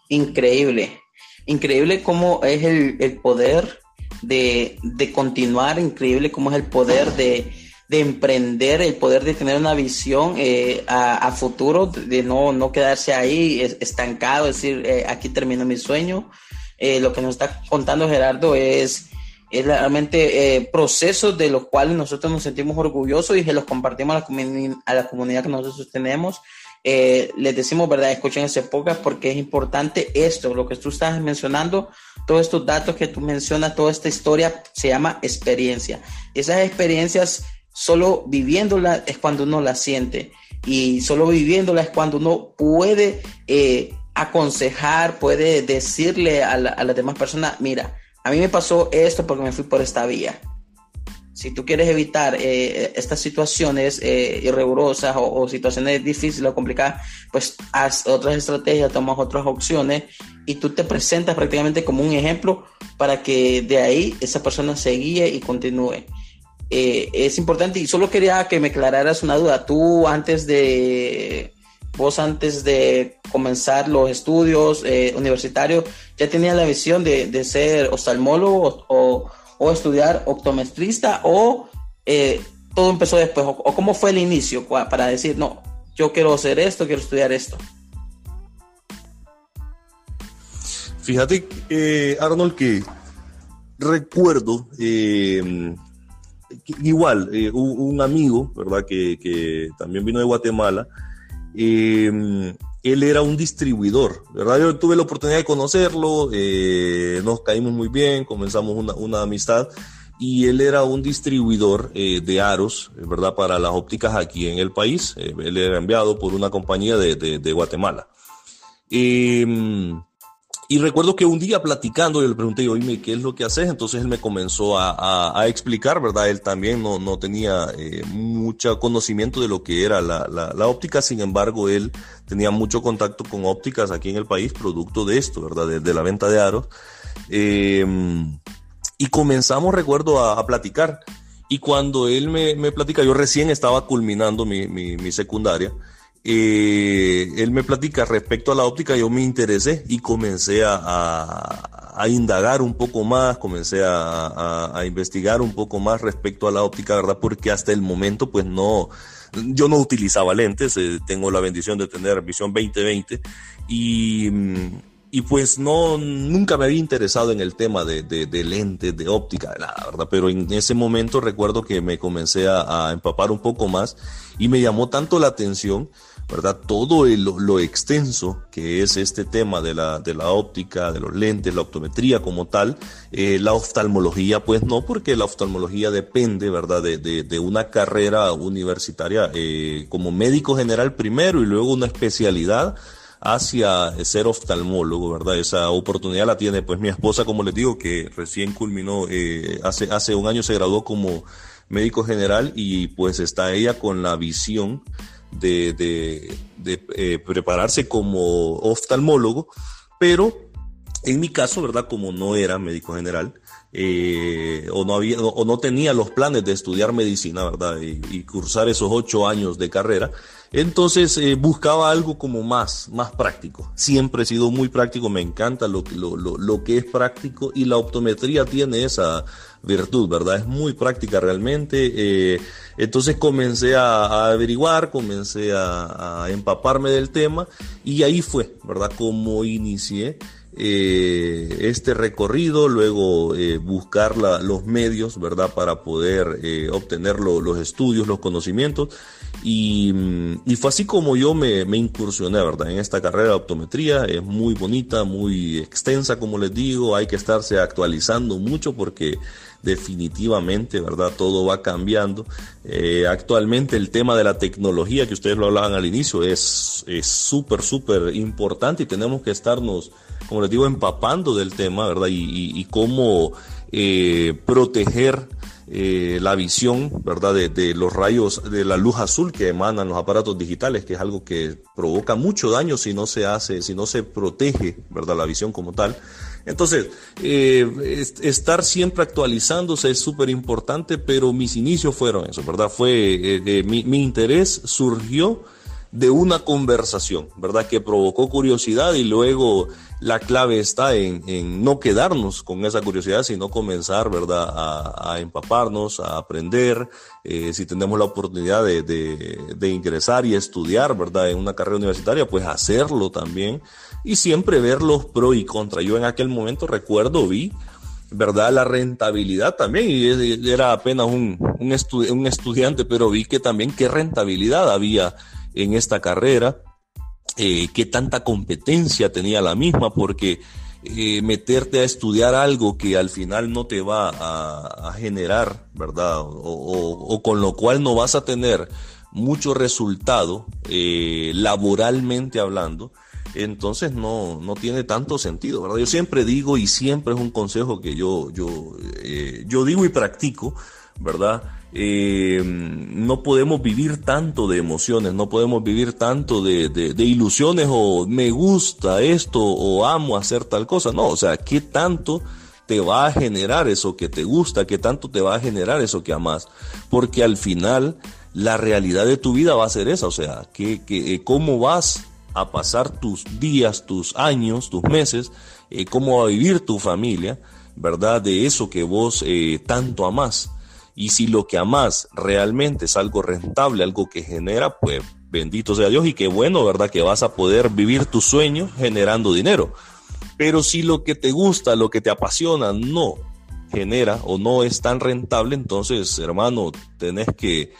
Increíble, increíble cómo es el, el poder de, de, continuar, increíble cómo es el poder de, de emprender, el poder de tener una visión eh, a, futuro, de no, no quedarse ahí estancado, es decir, eh, aquí termino mi sueño. Eh, lo que nos está contando Gerardo es, es realmente procesos de los cuales nosotros nos sentimos orgullosos y que los compartimos a la, a la comunidad que nosotros tenemos. les decimos, ¿verdad? Escuchen ese podcast porque es importante esto, lo que tú estás mencionando, todos estos datos que tú mencionas, toda esta historia se llama experiencia. Esas experiencias Solo viviéndola es cuando uno la siente y solo viviéndola es cuando uno puede eh, aconsejar, puede decirle a, las demás personas, mira, a mí me pasó esto porque me fui por esta vía. Si tú quieres evitar eh, estas situaciones eh, irregulosas o, situaciones difíciles o complicadas, pues haz otras estrategias, tomas otras opciones y tú te presentas prácticamente como un ejemplo para que de ahí esa persona se guíe y continúe. Eh, es importante y solo quería que me aclararas una duda. Tú antes de, vos antes de comenzar los estudios eh, universitarios, ¿ya tenías la visión de, ser oftalmólogo o, estudiar optometrista o eh, todo empezó después? O, cómo fue el inicio para decir, no, yo quiero hacer esto, quiero estudiar esto? Fíjate, Arnold, que recuerdo igual, eh, un, amigo, ¿verdad? Que, también vino de Guatemala, em, él era un distribuidor, ¿verdad? Yo tuve la oportunidad de conocerlo, eh, nos caímos muy bien, comenzamos una, amistad y él era un distribuidor eh, de aros, ¿verdad? Para las ópticas aquí en el país. él era enviado por una compañía de, de, de Guatemala. Em, y recuerdo que un día platicando, yo le pregunté, oye, ¿qué es lo que haces? Entonces él me comenzó a, explicar, ¿verdad? Él también no, no tenía eh, mucho conocimiento de lo que era la, la, óptica, sin embargo, él tenía mucho contacto con ópticas aquí en el país, producto de esto, ¿verdad? De, la venta de aros. Em, y comenzamos, recuerdo, a, platicar. Y cuando él me, me, platica, yo recién estaba culminando mi, mi, mi secundaria, eh, él me platica respecto a la óptica, yo me interesé y comencé a, a, indagar un poco más, comencé a, a, investigar un poco más respecto a la óptica, ¿verdad? Porque hasta el momento, pues no, yo no utilizaba lentes, eh, tengo la bendición de tener visión 2020 y, y pues no, nunca me había interesado en el tema de, lentes, de óptica, nada, ¿verdad? Pero en ese momento recuerdo que me comencé a empapar un poco más y me llamó tanto la atención ¿verdad? Todo lo extenso que es este tema de la, de la óptica, de los lentes, la optometría como tal, eh, la oftalmología pues no, porque la oftalmología depende, ¿verdad? De, de, una carrera universitaria eh, como médico general primero y luego una especialidad hacia ser oftalmólogo, ¿verdad? Esa oportunidad la tiene pues mi esposa, como les digo, que recién culminó, eh, hace, hace un año se graduó como médico general y pues está ella con la visión de, de, eh, prepararse como oftalmólogo, pero en mi caso, ¿verdad? Como no era médico general, eh, o, no había, o no tenía los planes de estudiar medicina, ¿verdad? Y, cursar esos ocho años de carrera, entonces eh, buscaba algo como más, más práctico. Siempre he sido muy práctico, me encanta lo, lo, lo, lo que es práctico y la optometría tiene esa virtud, ¿verdad? Es muy práctica realmente. Eh, entonces comencé a, averiguar, comencé a, empaparme del tema y ahí fue, ¿verdad? Como inicié. Eh, este recorrido, luego eh, buscar los medios, ¿verdad? Para poder obtener los estudios, los conocimientos. Y, fue así como yo me, incursioné, ¿verdad? En esta carrera de optometría. Es muy bonita, muy extensa, como les digo. Hay que estarse actualizando mucho porque definitivamente, ¿verdad? Todo va cambiando. Eh, actualmente el tema de la tecnología, que ustedes lo hablaban al inicio, es súper, súper importante y tenemos que estarnos, como les digo, empapando del tema, ¿verdad? Y, cómo eh, proteger eh, la visión, ¿verdad? De, los rayos de la luz azul que emanan los aparatos digitales, que es algo que provoca mucho daño si no se hace, si no se protege, ¿verdad? La visión como tal. Entonces, eh, estar siempre actualizándose es súper importante, pero mis inicios fueron eso, ¿verdad? Fue, mi, interés surgió de una conversación, ¿verdad? Que provocó curiosidad y luego la clave está en, no quedarnos con esa curiosidad, sino comenzar, ¿verdad? A, empaparnos, a aprender, eh, si tenemos la oportunidad de, de, ingresar y estudiar, ¿verdad? En una carrera universitaria, pues hacerlo también y siempre ver los pros y contras. Yo en aquel momento recuerdo, vi ¿verdad? La rentabilidad también, y era apenas un, un, un, estudiante, pero vi que también qué rentabilidad había en esta carrera, eh, qué tanta competencia tenía la misma, porque eh, meterte a estudiar algo que al final no te va a, generar, ¿verdad? O, con lo cual no vas a tener mucho resultado eh, laboralmente hablando, entonces no, no tiene tanto sentido, ¿verdad? Yo siempre digo y siempre es un consejo que yo, yo, yo digo y practico, ¿verdad? Eh, no podemos vivir tanto de emociones, no podemos vivir tanto de, ilusiones o me gusta esto o amo hacer tal cosa. No, o sea, ¿qué tanto te va a generar eso que te gusta? ¿Qué tanto te va a generar eso que amas? Porque al final la realidad de tu vida va a ser esa, o sea, eh, cómo vas a pasar tus días, tus años, tus meses, eh, cómo va a vivir tu familia, ¿verdad? De eso que vos tanto amas. Y si lo que amas realmente es algo rentable, algo que genera, pues bendito sea Dios y qué bueno, ¿verdad? Que vas a poder vivir tu sueño generando dinero. Pero si lo que te gusta, lo que te apasiona, no genera o no es tan rentable, entonces, hermano, tenés que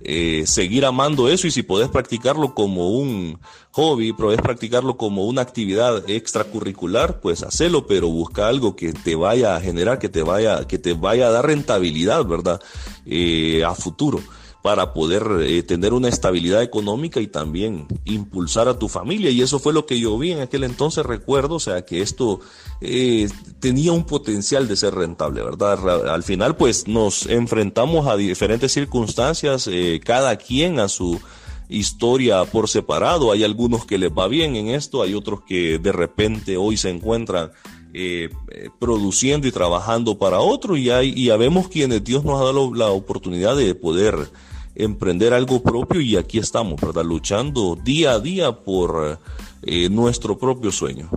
eh, seguir amando eso y si podés practicarlo como un hobby, podés practicarlo como una actividad extracurricular, pues hacelo, pero busca algo que te vaya a generar, que te vaya, que te vaya a dar rentabilidad, ¿verdad? Eh, a futuro para poder eh, tener una estabilidad económica y también impulsar a tu familia. Y eso fue lo que yo vi en aquel entonces, recuerdo, o sea, que esto eh, tenía un potencial de ser rentable, ¿verdad? Al final, pues nos enfrentamos a diferentes circunstancias, eh, cada quien a su historia por separado. Hay algunos que les va bien en esto, hay otros que de repente hoy se encuentran produciendo y trabajando para otro y hay y vemos quienes Dios nos ha dado la oportunidad de poder emprender algo propio y aquí estamos, ¿verdad? Luchando día a día por eh, nuestro propio sueño.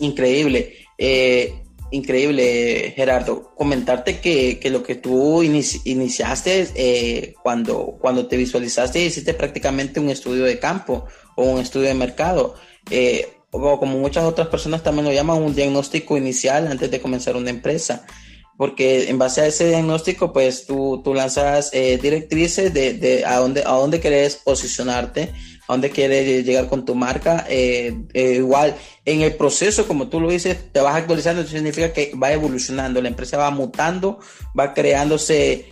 Increíble, eh, increíble Gerardo. Comentarte que, lo que tú iniciaste eh, cuando, cuando te visualizaste hiciste prácticamente un estudio de campo o un estudio de mercado. o como muchas otras personas también lo llaman un diagnóstico inicial antes de comenzar una empresa porque en base a ese diagnóstico, pues tú, tú lanzas eh, directrices de, de, a, dónde, a dónde querés posicionarte, a dónde quieres llegar con tu marca. Eh, eh, igual, en el proceso, como tú lo dices, te vas actualizando, eso significa que va evolucionando, la empresa va mutando, va creándose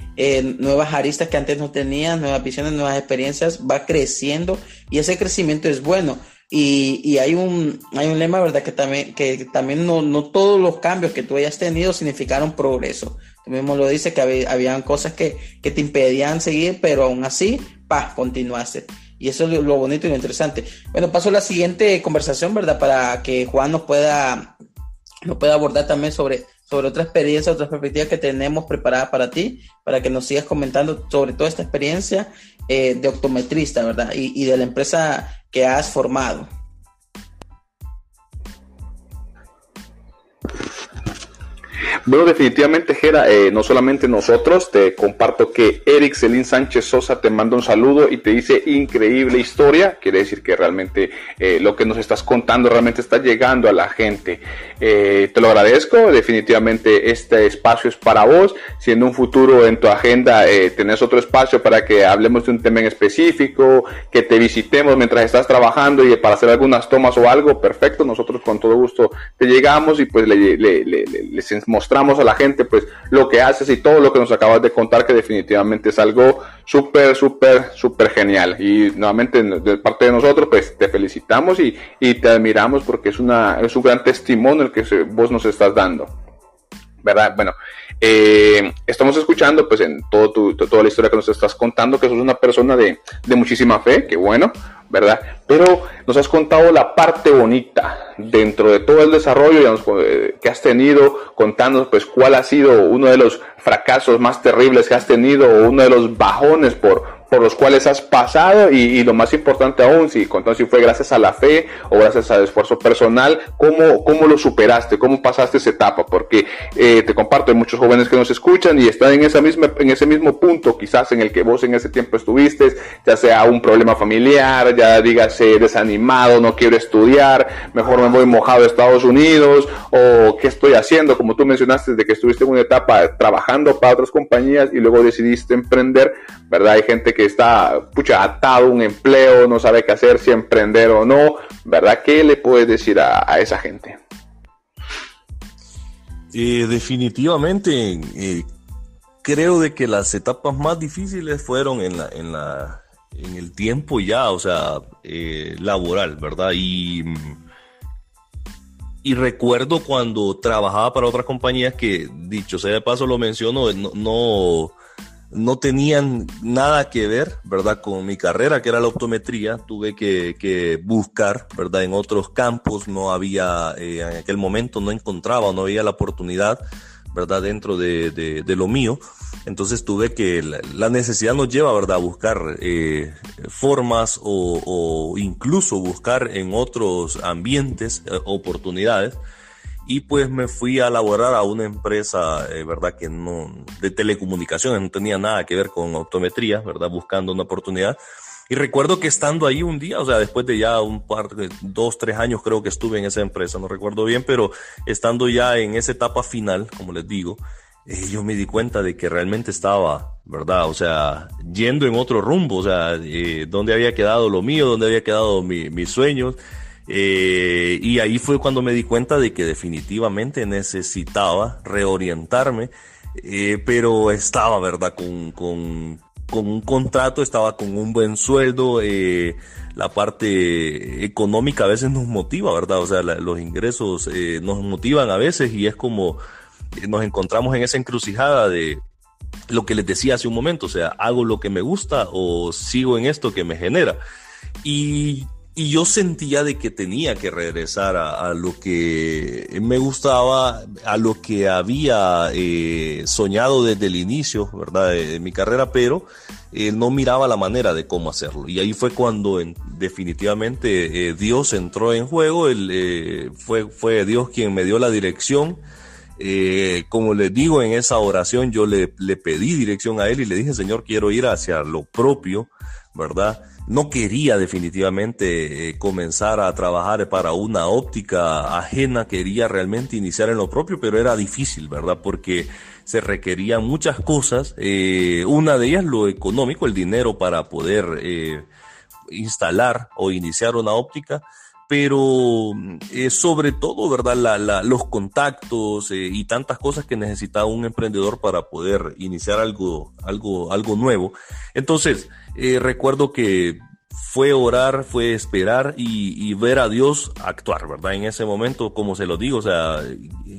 nuevas aristas que antes no tenías, nuevas visiones, nuevas experiencias, va creciendo y ese crecimiento es bueno y, y, hay, un, hay un lema, ¿verdad? Que también, que también no, no todos los cambios que tú hayas tenido significaron progreso. Tú mismo lo dices que había, habían cosas que, que, te impedían seguir, pero aún así, pa, continuaste. Y eso es lo bonito y lo interesante. Bueno, paso a la siguiente conversación, ¿verdad? Para que Juan nos pueda, nos pueda abordar también sobre, sobre otra experiencia, otras perspectivas que tenemos preparadas para ti, para que nos sigas comentando sobre toda esta experiencia eh, de optometrista, ¿verdad? Y, y de la empresa que has formado. Bueno, definitivamente, Jera, eh, no solamente nosotros, te comparto que Eric Celín Sánchez Sosa te manda un saludo y te dice increíble historia. Quiere decir que realmente eh, lo que nos estás contando realmente está llegando a la gente. Eh, te lo agradezco, definitivamente este espacio es para vos. Si en un futuro en tu agenda tenés otro espacio para que hablemos de un tema en específico, que te visitemos mientras estás trabajando y para hacer algunas tomas o algo, perfecto. Nosotros con todo gusto te llegamos y pues le, le, le, les mostramos a la gente pues lo que haces y todo lo que nos acabas de contar que definitivamente es algo súper, súper, súper genial. Y nuevamente de parte de nosotros pues te felicitamos y, y te admiramos porque es, una, es un gran testimonio el que vos nos estás dando. ¿Verdad? Bueno, eh, estamos escuchando pues en todo tu, toda la historia que nos estás contando que sos una persona de, de muchísima fe, que bueno, ¿verdad? Pero nos has contado la parte bonita dentro de todo el desarrollo eh, que has tenido, contándonos pues cuál ha sido uno de los fracasos más terribles que has tenido o uno de los bajones por, por los cuales has pasado y, lo más importante aún, si si fue gracias a la fe o gracias al esfuerzo personal, ¿cómo, cómo lo superaste? ¿Cómo pasaste esa etapa? Porque eh, te comparto, hay muchos jóvenes que nos escuchan y están en, esa misma, en ese mismo punto, quizás en el que vos en ese tiempo estuviste, ya sea un problema familiar, ya digas desanimado, no quiero estudiar, mejor me voy mojado a Estados Unidos o qué estoy haciendo, como tú mencionaste, de que estuviste en una etapa trabajando para otras compañías y luego decidiste emprender, ¿verdad? Hay gente que está, pucha, atado a un empleo, no sabe qué hacer, si emprender o no, ¿verdad? ¿Qué le puedes decir a, esa gente? Eh, definitivamente, eh, creo de que las etapas más difíciles fueron en la, en la, en el tiempo ya, o sea, eh, laboral, ¿verdad? Y, y recuerdo cuando trabajaba para otras compañías que, dicho sea de paso, lo menciono, no no tenían nada que ver, ¿verdad? Con mi carrera, que era la optometría. Tuve que, buscar, ¿verdad? En otros campos no había, eh, en aquel momento no encontraba, no había la oportunidad, ¿verdad? Dentro de, lo mío. Entonces tuve que, la, necesidad nos lleva, ¿verdad? A buscar eh, formas o, o, incluso buscar en otros ambientes eh, oportunidades y pues me fui a laborar a una empresa, eh, ¿verdad? Que no, de telecomunicaciones, no tenía nada que ver con optometría, ¿verdad? Buscando una oportunidad. Y recuerdo que estando ahí un día, o sea, después de ya un par de dos, tres años creo que estuve en esa empresa, no recuerdo bien, pero estando ya en esa etapa final, como les digo, eh, yo me di cuenta de que realmente estaba, ¿verdad? O sea, yendo en otro rumbo, o sea, eh, dónde había quedado lo mío, dónde había quedado mis sueños. Eh, y ahí fue cuando me di cuenta de que definitivamente necesitaba reorientarme, eh, pero estaba, ¿verdad? Con, con, con, un contrato, estaba con un buen sueldo, eh, la parte económica a veces nos motiva, ¿verdad? O sea, los ingresos nos motivan a veces y es como nos encontramos en esa encrucijada de lo que les decía hace un momento, o sea, hago lo que me gusta o sigo en esto que me genera. Y y yo sentía de que tenía que regresar a, lo que me gustaba, a lo que había eh, soñado desde el inicio, ¿verdad? De, mi carrera, pero eh, no miraba la manera de cómo hacerlo. Y ahí fue cuando definitivamente eh, Dios entró en juego, fue, fue Dios quien me dio la dirección. como les digo en esa oración, yo le, le pedí dirección a Él y le dije, Señor, quiero ir hacia lo propio, ¿verdad? No quería definitivamente eh, comenzar a trabajar para una óptica ajena, quería realmente iniciar en lo propio, pero era difícil, ¿verdad? Porque se requerían muchas cosas, eh, una de ellas lo económico, el dinero para poder eh, instalar o iniciar una óptica, pero sobre todo, ¿verdad? los contactos y tantas cosas que necesita un emprendedor para poder iniciar algo, algo, algo nuevo. Entonces, eh, recuerdo que fue orar, fue esperar y, ver a Dios actuar, ¿verdad? En ese momento, como se lo digo, o sea,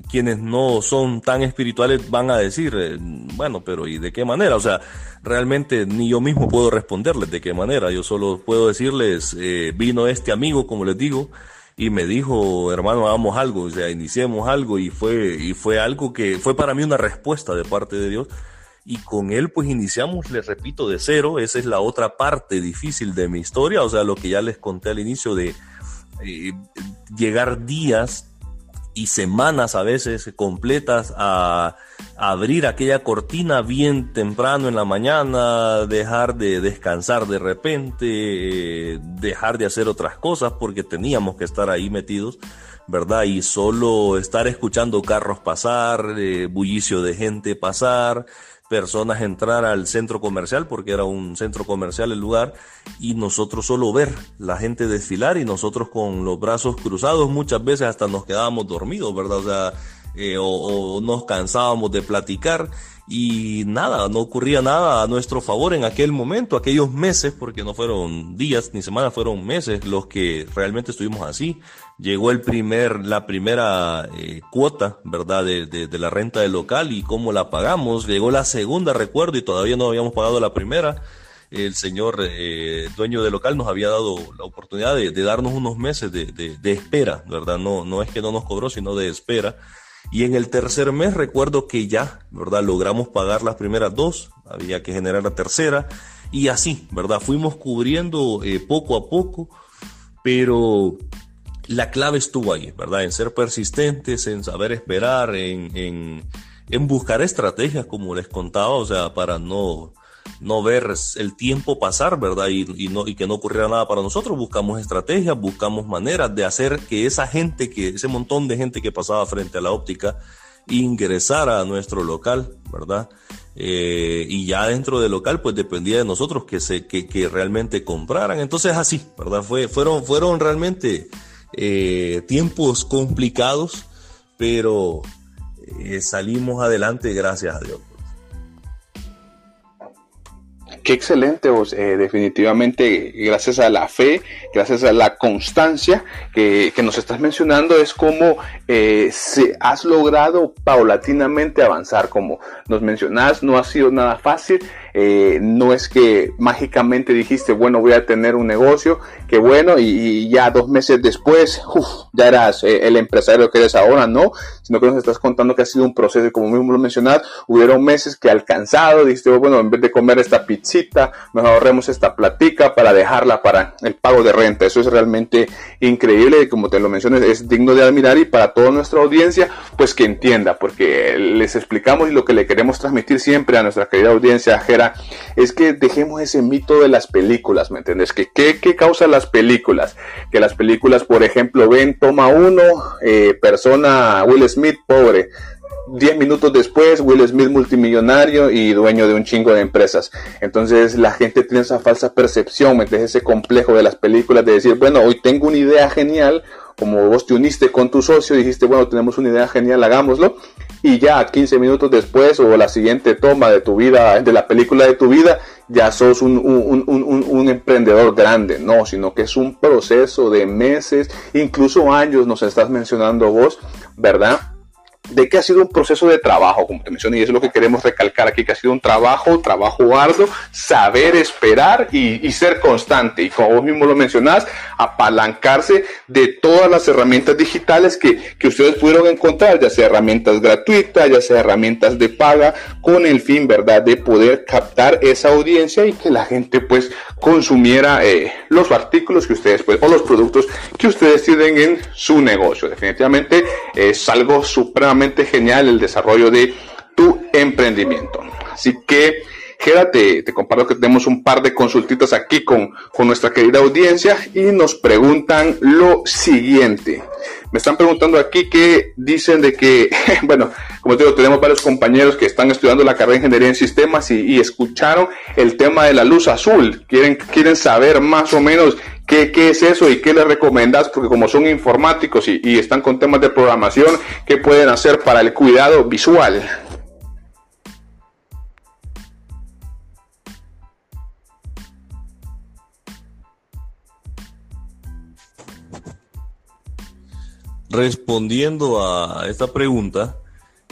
quienes no son tan espirituales van a decir, eh, bueno, pero ¿y de qué manera? O sea, realmente ni yo mismo puedo responderles de qué manera, yo solo puedo decirles, eh, vino este amigo, como les digo, y me dijo, hermano, hagamos algo, o sea, iniciemos algo y fue, y fue algo que fue para mí una respuesta de parte de Dios y con él pues iniciamos, les repito, de cero. Esa es la otra parte difícil de mi historia, o sea, lo que ya les conté al inicio de eh, llegar días y semanas a veces completas a, abrir aquella cortina bien temprano en la mañana, dejar de descansar de repente, eh, dejar de hacer otras cosas porque teníamos que estar ahí metidos. ¿verdad? Y solo estar escuchando carros pasar, eh, bullicio de gente pasar, personas entrar al centro comercial, porque era un centro comercial el lugar, y nosotros solo ver la gente desfilar y nosotros con los brazos cruzados muchas veces hasta nos quedábamos dormidos, ¿verdad? O sea, eh, o, nos cansábamos de platicar y nada, no ocurría nada a nuestro favor en aquel momento, aquellos meses, porque no fueron días ni semanas, fueron meses los que realmente estuvimos así. Llegó el primer, la primera eh, cuota, ¿verdad?, de, de, la renta del local y cómo la pagamos. Llegó la segunda, recuerdo, y todavía no habíamos pagado la primera. El señor eh, dueño del local nos había dado la oportunidad de, de darnos unos meses de, de, espera, ¿verdad? No, no es que no nos cobró, sino de espera y en el tercer mes recuerdo que ya, ¿verdad? Logramos pagar las primeras dos, había que generar la tercera. y así, ¿verdad? Fuimos cubriendo eh, poco a poco, pero la clave estuvo ahí, ¿verdad? En ser persistentes, en saber esperar, en, en, en buscar estrategias, como les contaba, o sea, para no, no ver el tiempo pasar, ¿verdad? Y, no, y que no ocurriera nada para nosotros. Buscamos estrategias, buscamos maneras de hacer que esa gente, que ese montón de gente que pasaba frente a la óptica, ingresara a nuestro local, ¿verdad? Eh, y ya dentro del local, pues dependía de nosotros que, se, que realmente compraran. Entonces así, ¿verdad? Fue, fueron, fueron realmente eh, tiempos complicados, pero eh, salimos adelante gracias a Dios. Qué excelente eh, definitivamente gracias a la fe, gracias a la constancia que, que nos estás mencionando, es como eh, se has logrado paulatinamente avanzar, como nos mencionás, no ha sido nada fácil, eh, no es que mágicamente dijiste, bueno, voy a tener un negocio, que bueno, y, ya dos meses después, ya eras eh, el empresario que eres ahora, no, sino que nos estás contando que ha sido un proceso, como mismo lo hubieron meses que alcanzado, dijiste, bueno, en vez de comer esta pizzita, mejor ahorremos esta platica para dejarla para el pago de renta. Eso es realmente increíble, y como te lo mencioné, es digno de admirar y para toda nuestra audiencia, pues que entienda, porque les explicamos y lo que le queremos transmitir siempre a nuestra querida audiencia, es que dejemos ese mito de las películas, ¿me entiendes? Qué, qué causa las películas? Que las películas, por ejemplo, ven, toma uno, eh, persona, Will Smith, pobre. Diez minutos después, Will Smith multimillonario y dueño de un chingo de empresas. Entonces la gente tiene esa falsa percepción, ¿me? Ese complejo de las películas de decir, bueno, hoy tengo una idea genial, como vos te uniste con tu socio dijiste, bueno, tenemos una idea genial, hagámoslo y ya 15 minutos después o la siguiente toma de tu vida, de la película de tu vida, ya sos un, un, un, un, emprendedor grande, no, sino que es un proceso de meses, incluso años, nos estás mencionando vos, ¿verdad? De que ha sido un proceso de trabajo, como te mencioné, y es lo que queremos recalcar aquí, que ha sido un trabajo, trabajo arduo, saber esperar y, ser constante. Y como vos mismo lo mencionás, apalancarse de todas las herramientas digitales que, que ustedes pudieron encontrar, ya sea herramientas gratuitas, ya sea herramientas de paga, con el fin, ¿verdad?, de poder captar esa audiencia y que la gente, pues, consumiera eh, los artículos que ustedes, pues, o los productos que ustedes tienen en su negocio. Definitivamente es algo supremamente genial el desarrollo de tu emprendimiento. Así que, Gera, te, comparto que tenemos un par de consultitas aquí con, con nuestra querida audiencia y nos preguntan lo siguiente. Me están preguntando aquí que dicen de que, bueno, como te digo, tenemos varios compañeros que están estudiando la carrera de ingeniería en sistemas y, escucharon el tema de la luz azul. Quieren, quieren saber más o menos ¿Qué, ¿Qué, es eso y qué les recomendas? Porque como son informáticos y, están con temas de programación, ¿qué pueden hacer para el cuidado visual? Respondiendo a esta pregunta,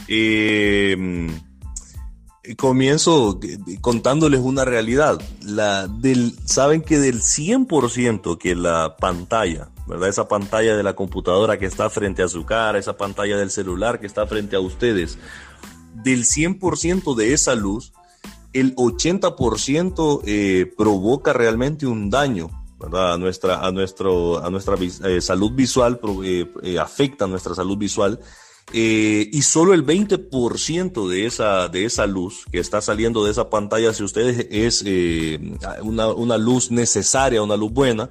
eh, comienzo contándoles una realidad. La del, saben que del 100% que la pantalla, ¿verdad? Esa pantalla de la computadora que está frente a su cara, esa pantalla del celular que está frente a ustedes, del 100% de esa luz, el 80% eh, provoca realmente un daño. ¿verdad? A nuestra, a nuestro, a nuestra eh, salud visual, eh, afecta a nuestra salud visual eh, y solo el 20% de esa, de esa luz que está saliendo de esa pantalla hacia ustedes es eh, una, una, luz necesaria, una luz buena.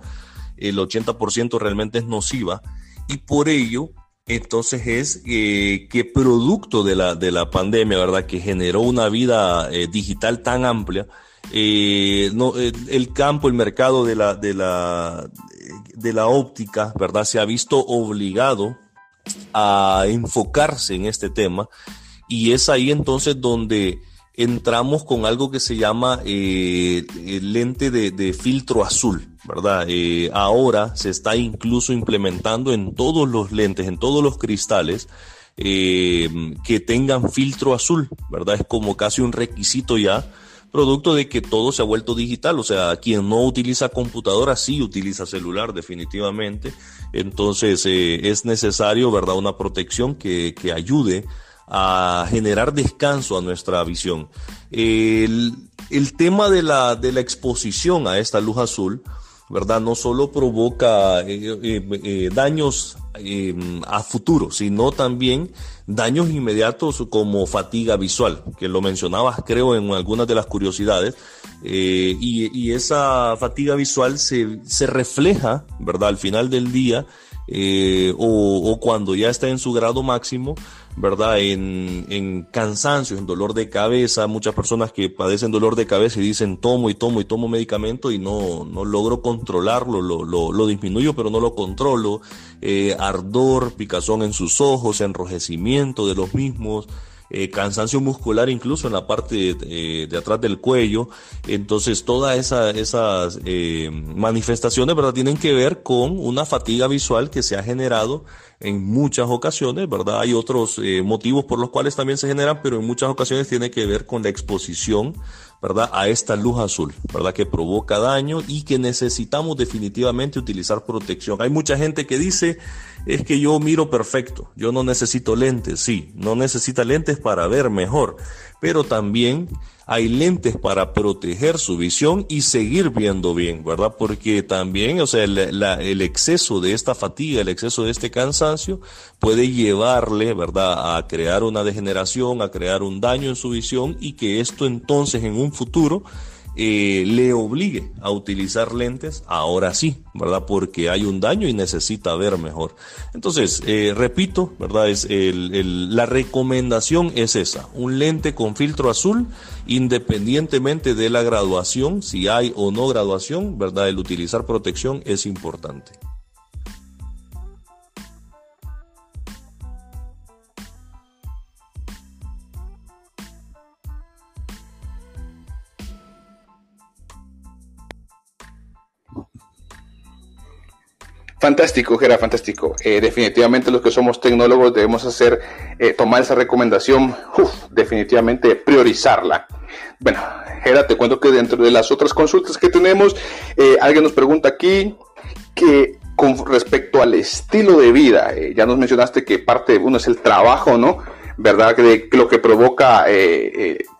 El 80% realmente es nociva. Y por ello, entonces es eh, que producto de la, de la pandemia, ¿verdad? Que generó una vida digital tan amplia, el campo, el mercado de la, de la, de la óptica, ¿verdad? Se ha visto obligado a enfocarse en este tema y es ahí entonces donde entramos con algo que se llama eh, el lente de, filtro azul, ¿verdad? Eh, ahora se está incluso implementando en todos los lentes, en todos los cristales, eh, que tengan filtro azul, ¿verdad? Es como casi un requisito ya producto de que todo se ha vuelto digital, o sea, quien no utiliza computadora sí utiliza celular definitivamente, entonces eh, es necesario, ¿verdad?, una protección que, que ayude a generar descanso a nuestra visión. El, tema de la, de la exposición a esta luz azul, ¿verdad? No solo provoca eh, eh, eh, daños em, a futuro, sino también daños inmediatos como fatiga visual, que lo mencionabas creo en algunas de las curiosidades, y, esa fatiga visual se, se, refleja, ¿verdad? Al final del día, o, o cuando ya está en su grado máximo, ¿verdad? En, en cansancio, en dolor de cabeza, muchas personas que padecen dolor de cabeza y dicen tomo y tomo y tomo medicamento y no, no logro controlarlo, lo, lo, lo disminuyo pero no lo controlo, eh, ardor, picazón en sus ojos, enrojecimiento de los mismos, eh, cansancio muscular incluso en la parte eh, de, atrás del cuello. Entonces, todas esa, esas eh, manifestaciones ¿verdad? tienen que ver con una fatiga visual que se ha generado en muchas ocasiones, ¿verdad? Hay otros motivos por los cuales también se generan, pero en muchas ocasiones tiene que ver con la exposición ¿verdad? A esta luz azul, ¿verdad? Que provoca daño y que necesitamos definitivamente utilizar protección. Hay mucha gente que dice, es que yo miro perfecto, yo no necesito lentes, sí, no necesita lentes para ver mejor, pero también hay lentes para proteger su visión y seguir viendo bien, ¿verdad? Porque también, o sea, el, exceso de esta fatiga, el exceso de este cansancio puede llevarle, ¿verdad?, a crear una degeneración, a crear un daño en su visión y que esto entonces en un futuro eh, le obligue a utilizar lentes, ahora sí, ¿verdad? Porque hay un daño y necesita ver mejor. Entonces, eh, repito, ¿verdad? Es la recomendación es esa, un lente con filtro azul, independientemente de la graduación, si hay o no graduación, ¿verdad? El utilizar protección es importante. Fantástico, Gera, fantástico. Eh, definitivamente los que somos tecnólogos debemos hacer, eh, tomar esa recomendación, definitivamente priorizarla. Bueno, Gera, te cuento que dentro de las otras consultas que tenemos, eh, alguien nos pregunta aquí que con respecto al estilo de vida, ya nos mencionaste que parte de uno es el trabajo, ¿no? ¿Verdad? Que, lo que provoca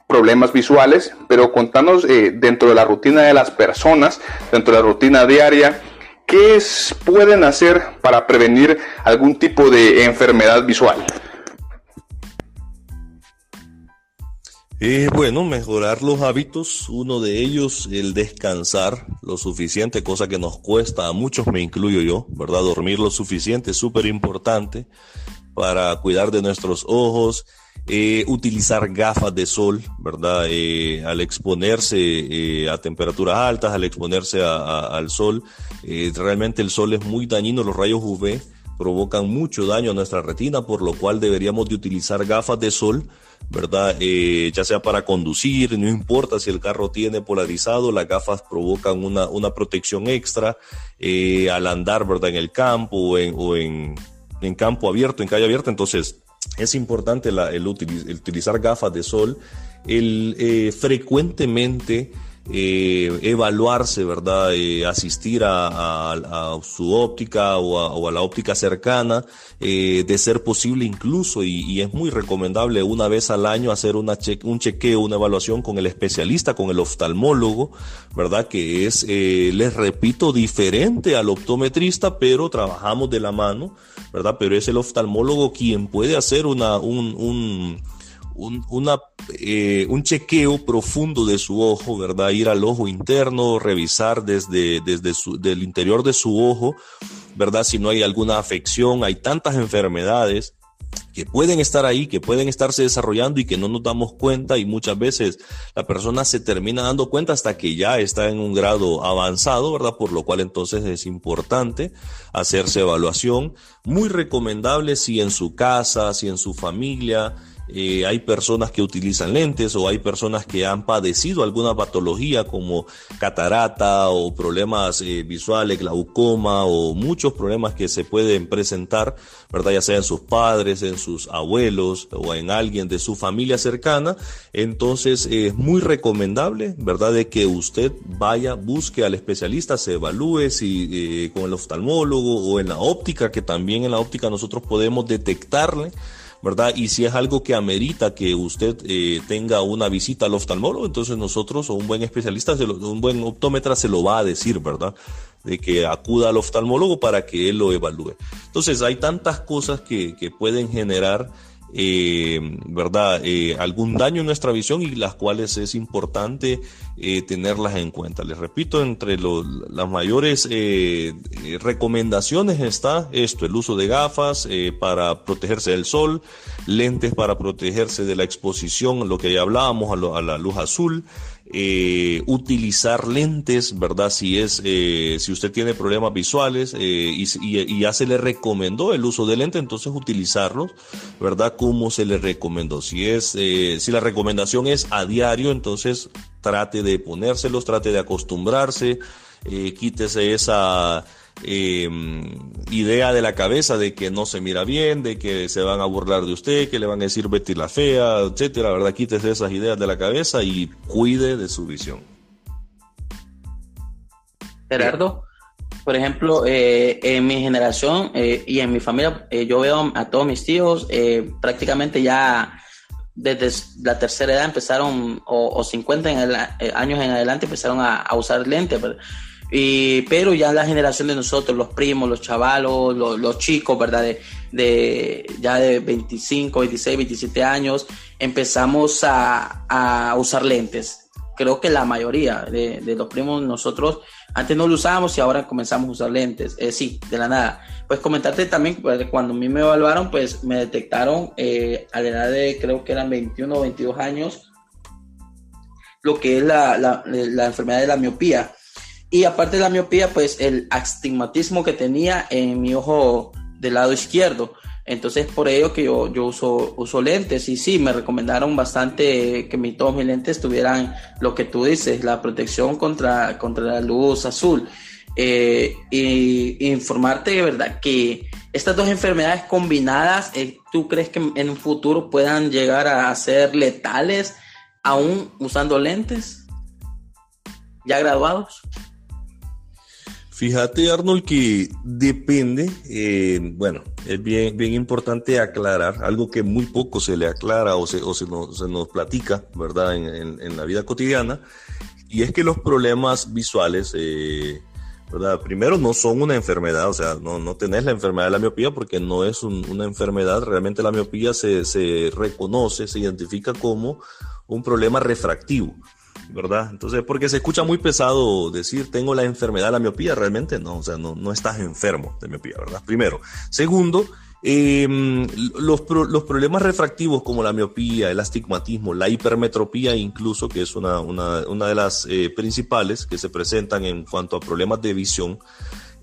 problemas visuales, pero contanos dentro de la rutina de las personas, dentro de la rutina diaria, ¿qué pueden hacer para prevenir algún tipo de enfermedad visual? Eh, bueno, mejorar los hábitos, uno de ellos el descansar lo suficiente, cosa que nos cuesta a muchos, me incluyo yo, ¿verdad? Dormir lo suficiente súper importante para cuidar de nuestros ojos, eh, utilizar gafas de sol, ¿verdad? Eh, al exponerse eh, a temperaturas altas, al exponerse al sol, realmente el sol es muy dañino, los rayos UV provocan mucho daño a nuestra retina, por lo cual deberíamos de utilizar gafas de sol, ¿verdad? ya sea para conducir, no importa si el carro tiene polarizado, las gafas provocan una, una protección extra al andar, ¿verdad? En el campo o o en, en campo abierto, en calle abierta, entonces es importante el, utilizar gafas de sol, el eh, frecuentemente eh, evaluarse, ¿verdad? Eh, asistir a, su óptica o a, la óptica cercana, de ser posible incluso, y, es muy recomendable una vez al año hacer un chequeo, una evaluación con el especialista, con el oftalmólogo, ¿verdad? Que es, les repito, diferente al optometrista, pero trabajamos de la mano ¿verdad? Pero es el oftalmólogo quien puede hacer una, un, un, un, eh, un chequeo profundo de su ojo, ¿verdad? Ir al ojo interno, revisar desde, desde del interior de su ojo, ¿verdad? Si no hay alguna afección, hay tantas enfermedades que pueden estar ahí, que pueden estarse desarrollando y que no nos damos cuenta y muchas veces la persona se termina dando cuenta hasta que ya está en un grado avanzado, ¿verdad? Por lo cual entonces es importante hacerse evaluación. Muy recomendable si en su casa, si en su familia, eh, hay personas que utilizan lentes o hay personas que han padecido alguna patología como catarata o problemas eh, visuales, glaucoma o muchos problemas que se pueden presentar, ¿verdad? Ya sea en sus padres, en sus abuelos o en alguien de su familia cercana. Entonces es muy recomendable, ¿verdad? De que usted vaya, busque al especialista, se evalúe si eh, con el oftalmólogo o en la óptica, que también en la óptica nosotros podemos detectarle ¿verdad? Y si es algo que amerita que usted eh, tenga una visita al oftalmólogo, entonces nosotros o un buen especialista, un buen optómetra se lo va a decir, ¿verdad? De que acuda al oftalmólogo para que él lo evalúe. Entonces hay tantas cosas que, que pueden generar eh, ¿verdad? Eh, algún daño en nuestra visión y las cuales es importante eh, tenerlas en cuenta. Les repito, entre las mayores recomendaciones está esto, el uso de gafas para protegerse del sol, lentes para protegerse de la exposición, lo que ya hablábamos, a la luz azul, eh, utilizar lentes, ¿verdad? Si es, eh, si usted tiene problemas visuales eh, y, ya se le recomendó el uso de lentes, entonces utilizarlos, ¿verdad? Como se le recomendó. Si es, si la recomendación es a diario, entonces trate de ponérselos, trate de acostumbrarse, quítese esa eh, idea de la cabeza de que no se mira bien, de que se van a burlar de usted, que le van a decir Betty la fea, etcétera, ¿verdad? Quítese esas ideas de la cabeza y cuide de su visión. Gerardo, por ejemplo, eh, en mi generación eh, y en mi familia, yo veo a todos mis tíos prácticamente ya desde la tercera edad empezaron, o, 50 años en adelante, empezaron a, a usar lentes. Pero ya la generación de nosotros, los primos, los chavalos, los, chicos, ¿verdad? De, ya de 25, 26, 27 años, empezamos a, usar lentes. Creo que la mayoría de, los primos nosotros antes no lo usábamos y ahora comenzamos a usar lentes. Eh, sí, de la nada. Pues comentarte también, pues, cuando a mí me evaluaron, pues me detectaron eh, a la edad de creo que eran 21 o 22 años lo que es la, la enfermedad de la miopía y aparte de la miopía, pues el astigmatismo que tenía en mi ojo del lado izquierdo. Entonces, por ello que yo, yo uso, lentes. Y sí, me recomendaron bastante que mi, todos mis lentes tuvieran lo que tú dices, la protección contra, contra la luz azul. Eh, y, informarte de verdad que estas dos enfermedades combinadas, eh, ¿tú crees que en un futuro puedan llegar a ser letales aún usando lentes ya graduados? Fíjate, Arnold, que depende, eh, bueno, es bien, bien importante aclarar algo que muy poco se le aclara o se, o se, nos, se nos platica, ¿verdad?, en, en, la vida cotidiana, y es que los problemas visuales, eh, ¿verdad? Primero, no son una enfermedad, o sea, no, no tenés la enfermedad de la miopía porque no es una enfermedad, realmente la miopía se, se reconoce, se identifica como un problema refractivo. ¿Verdad? Entonces, porque se escucha muy pesado decir tengo la enfermedad de la miopía, realmente no, o sea, no, no estás enfermo de miopía, ¿verdad? Primero. Segundo, em, los, los, problemas refractivos como la miopía, el astigmatismo, la hipermetropía incluso, que es una, una, una de las eh, principales que se presentan en cuanto a problemas de visión,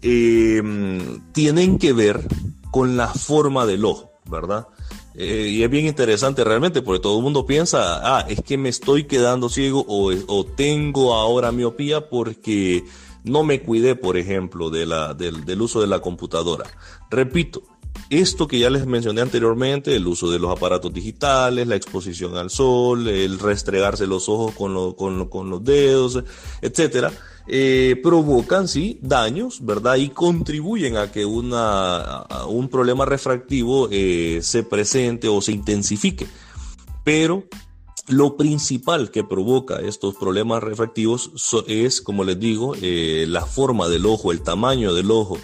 em, tienen que ver con la forma del ojo, ¿verdad? Eh, y es bien interesante realmente porque todo el mundo piensa, ah, es que me estoy quedando ciego o, o tengo ahora miopía porque no me cuidé, por ejemplo, de la, del, del, uso de la computadora. Repito, esto que ya les mencioné anteriormente, el uso de los aparatos digitales, la exposición al sol, el restregarse los ojos con, con, con los dedos, etcétera, eh, provocan, sí, daños, ¿verdad? Y contribuyen a que una, un problema refractivo eh, se presente o se intensifique. Pero lo principal que provoca estos problemas refractivos es, como les digo, eh, la forma del ojo, el tamaño del ojo.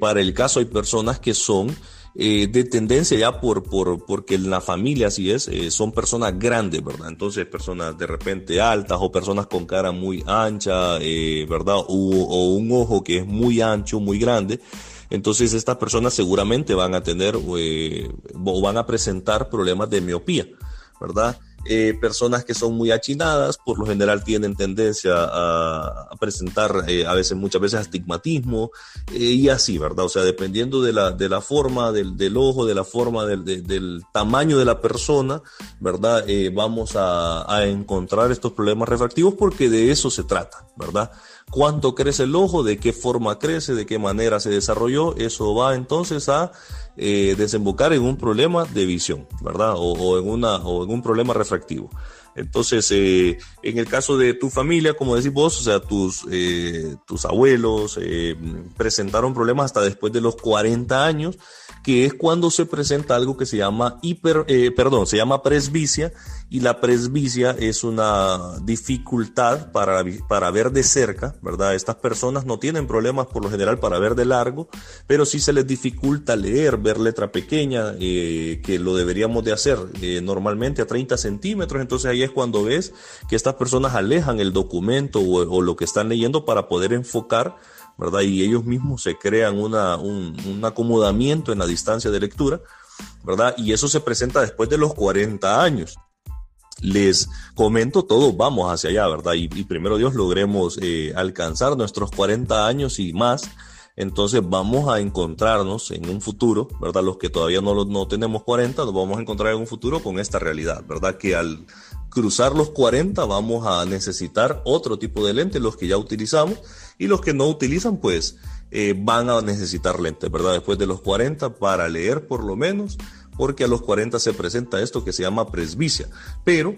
para el caso hay personas que son eh, de tendencia ya por, por, porque en la familia así es, eh, son personas grandes, ¿verdad? Entonces personas de repente altas o personas con cara muy ancha, eh, ¿verdad? O, un ojo que es muy ancho, muy grande. Entonces estas personas seguramente van a tener o van a presentar problemas de miopía, ¿verdad? Eh, personas que son muy achinadas, por lo general tienen tendencia a, presentar eh, a veces, muchas veces astigmatismo eh, y así, ¿verdad? O sea, dependiendo de la, de la forma del, del ojo, de la forma del, del, tamaño de la persona, ¿verdad? vamos a, a encontrar estos problemas refractivos porque de eso se trata, ¿verdad? Cuánto crece el ojo, de qué forma crece, de qué manera se desarrolló, eso va entonces a eh, desembocar en un problema de visión, ¿verdad? O, en una, o en un problema refractivo. Entonces, eh, en el caso de tu familia, como decís vos, o sea, tus, eh, tus abuelos eh, presentaron problemas hasta después de los 40 años, que es cuando se presenta algo que se llama hiper, perdón, se llama presbicia, y la presbicia es una dificultad para, para ver de cerca, ¿verdad? Estas personas no tienen problemas por lo general para ver de largo, pero sí se les dificulta leer, ver letra pequeña, que lo deberíamos de hacer normalmente a 30 centímetros, entonces ahí es cuando ves que estas personas alejan el documento o, lo que están leyendo para poder enfocar, ¿verdad? Y ellos mismos se crean una, un, acomodamiento en la distancia de lectura, ¿verdad? Y eso se presenta después de los 40 años les comento, todos vamos hacia allá, ¿verdad? Y, primero Dios logremos eh, alcanzar nuestros 40 años y más. Entonces vamos a encontrarnos en un futuro, ¿verdad? Los que todavía no, no tenemos 40, nos vamos a encontrar en un futuro con esta realidad, ¿verdad? Que al cruzar los 40 vamos a necesitar otro tipo de lentes, los que ya utilizamos, y los que no utilizan, pues eh, van a necesitar lentes, ¿verdad? Después de los 40 para leer por lo menos, porque a los 40 se presenta esto que se llama presbicia. Pero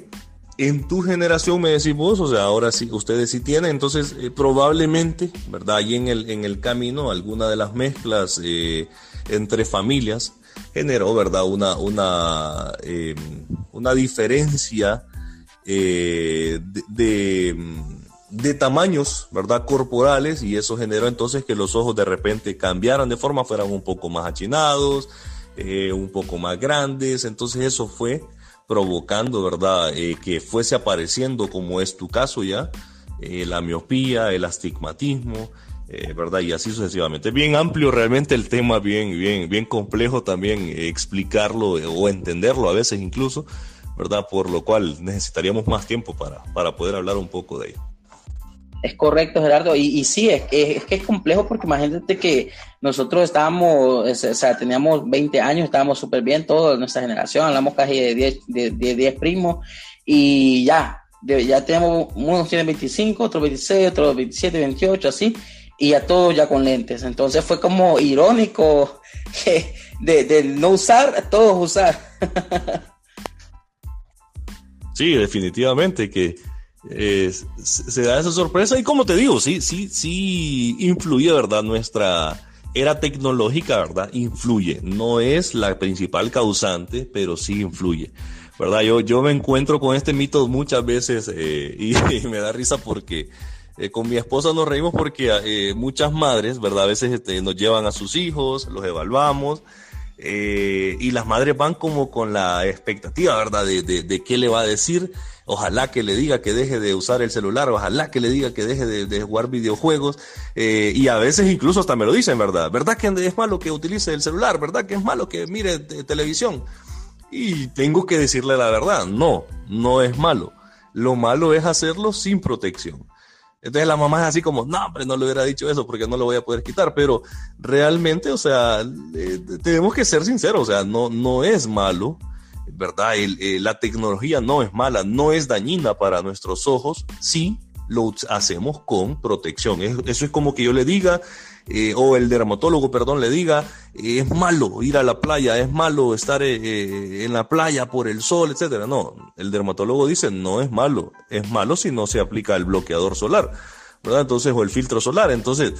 en tu generación me decís vos, o sea, ahora sí, ustedes sí tienen, entonces eh, probablemente, ¿verdad? Ahí en el, en el camino, alguna de las mezclas eh, entre familias generó, ¿verdad? Una, una, una diferencia de, de, tamaños, ¿verdad? Corporales y eso generó entonces que los ojos de repente cambiaran de forma, fueran un poco más achinados, eh, un poco más grandes, entonces eso fue provocando, ¿verdad? Eh, que fuese apareciendo, como es tu caso ya, la miopía, el astigmatismo, ¿verdad? Y así sucesivamente. Bien amplio realmente el tema, bien, bien, bien complejo también explicarlo o entenderlo a veces incluso, ¿verdad? Por lo cual necesitaríamos más tiempo para, para poder hablar un poco de ello. Es correcto, Gerardo. Y, y sí, es, que es complejo porque imagínate que nosotros estábamos, o sea, teníamos 20 años, estábamos súper bien, toda nuestra generación, hablamos casi de 10, de, 10 primos y ya, ya tenemos, unos tienen 25, otros 26, otros 27, 28, así, y a todos ya con lentes. Entonces fue como irónico de, de no usar, todos usar. Sí, definitivamente que eh, se da esa sorpresa y como te digo, sí, sí, sí influye, ¿verdad? Nuestra era tecnológica, ¿verdad? Influye. No es la principal causante, pero sí influye. ¿Verdad? Yo, yo me encuentro con este mito muchas veces eh, y, me da risa porque eh, con mi esposa nos reímos porque muchas madres, ¿verdad? A veces este, nos llevan a sus hijos, los evaluamos eh, y las madres van como con la expectativa, ¿verdad? De, de, qué le va a decir. Ojalá que le diga que deje de usar el celular, ojalá que le diga que deje de, jugar videojuegos. Eh, y a veces incluso hasta me lo dicen, ¿verdad? ¿Verdad que es malo que utilice el celular? ¿Verdad que es malo que mire televisión? Y tengo que decirle la verdad, no, no es malo. Lo malo es hacerlo sin protección. Entonces la mamá es así como, no, hombre, no le hubiera dicho eso porque no lo voy a poder quitar, pero realmente, o sea, tenemos que ser sinceros, o sea, no, no es malo, ¿verdad? Eh, la tecnología no es mala, no es dañina para nuestros ojos, sí lo hacemos con protección. Eso es como que yo le diga, eh, o el dermatólogo, perdón, le diga, eh, es malo ir a la playa, es malo estar eh, en la playa por el sol, etcétera. No, el dermatólogo dice, no es malo, es malo si no se aplica el bloqueador solar, ¿verdad? Entonces, o el filtro solar. Entonces,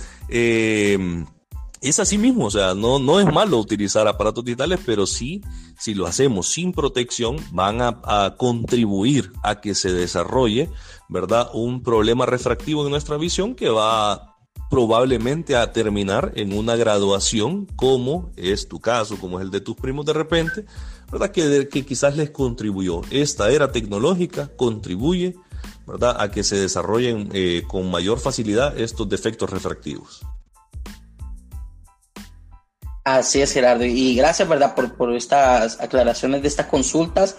es así mismo, o sea, no, no es malo utilizar aparatos digitales, pero sí, si lo hacemos sin protección, van a, contribuir a que se desarrolle, ¿verdad? Un problema refractivo en nuestra visión que va probablemente a terminar en una graduación como es tu caso, como es el de tus primos de repente, ¿verdad? Que, que quizás les contribuyó. Esta era tecnológica contribuye, ¿verdad? A que se desarrollen eh, con mayor facilidad estos defectos refractivos. Así es, Gerardo. Y gracias, ¿verdad? Por, por estas aclaraciones de estas consultas.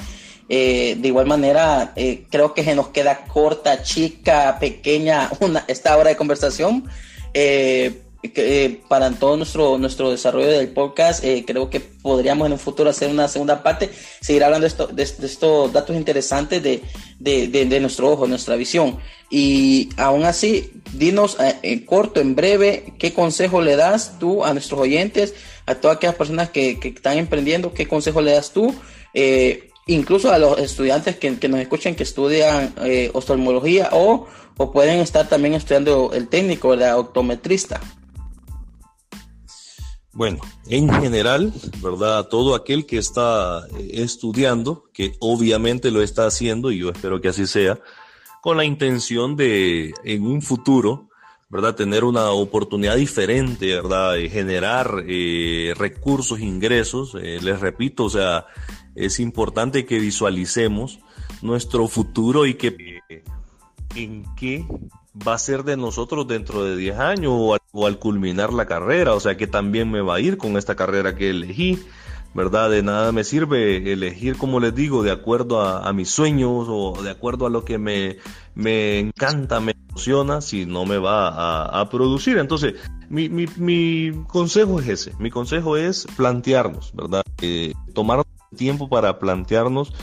Eh, de igual manera, eh, creo que se nos queda corta, chica, pequeña una, esta hora de conversación. Eh, eh, para todo nuestro, nuestro desarrollo del podcast, eh, creo que podríamos en un futuro hacer una segunda parte, seguir hablando de, esto, de, estos datos interesantes de, de, nuestro ojo, nuestra visión. Y aún así, dinos en corto, en breve, qué consejo le das tú a nuestros oyentes, a todas aquellas personas que, que están emprendiendo, qué consejo le das tú incluso a los estudiantes que, nos escuchan que estudian oftalmología o, o, pueden estar también estudiando el técnico, el optometrista. Bueno, en general, ¿verdad? Todo aquel que está eh, estudiando, que obviamente lo está haciendo, y yo espero que así sea, con la intención de en un futuro, ¿verdad? Tener una oportunidad diferente, ¿verdad? generar eh, recursos, ingresos. Eh, les repito, o sea, es importante que visualicemos nuestro futuro y que en qué va a ser de nosotros dentro de 10 años o al, culminar la carrera, o sea que también me va a ir con esta carrera que elegí, ¿verdad? De nada me sirve elegir, como les digo, de acuerdo a, mis sueños o de acuerdo a lo que me, me encanta, me emociona, si no me va a, producir. Entonces, mi, mi, mi, consejo es ese, mi consejo es plantearnos, ¿verdad? Eh, tomar tiempo para plantearnos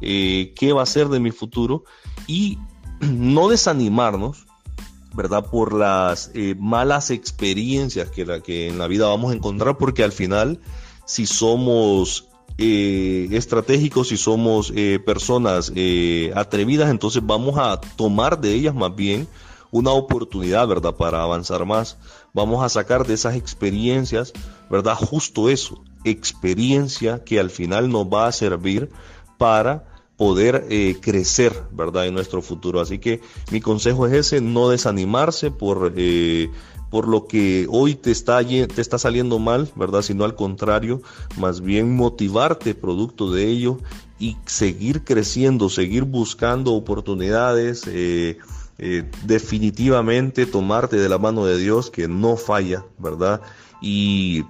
eh, qué va a ser de mi futuro y no desanimarnos, ¿verdad? Por las eh, malas experiencias que, la, que en la vida vamos a encontrar, porque al final, si somos eh, estratégicos, si somos eh, personas atrevidas, entonces vamos a tomar de ellas más bien una oportunidad, ¿verdad? Para avanzar más. Vamos a sacar de esas experiencias, ¿verdad? Justo eso, experiencia que al final nos va a servir para poder eh, crecer, ¿verdad? En nuestro futuro. Así que mi consejo es ese, no desanimarse por, eh, por lo que hoy te está, te está saliendo mal, ¿verdad? Sino al contrario, más bien motivarte producto de ello y seguir creciendo, seguir buscando oportunidades. Eh, definitivamente tomarte de la mano de Dios que no falla, ¿verdad? Y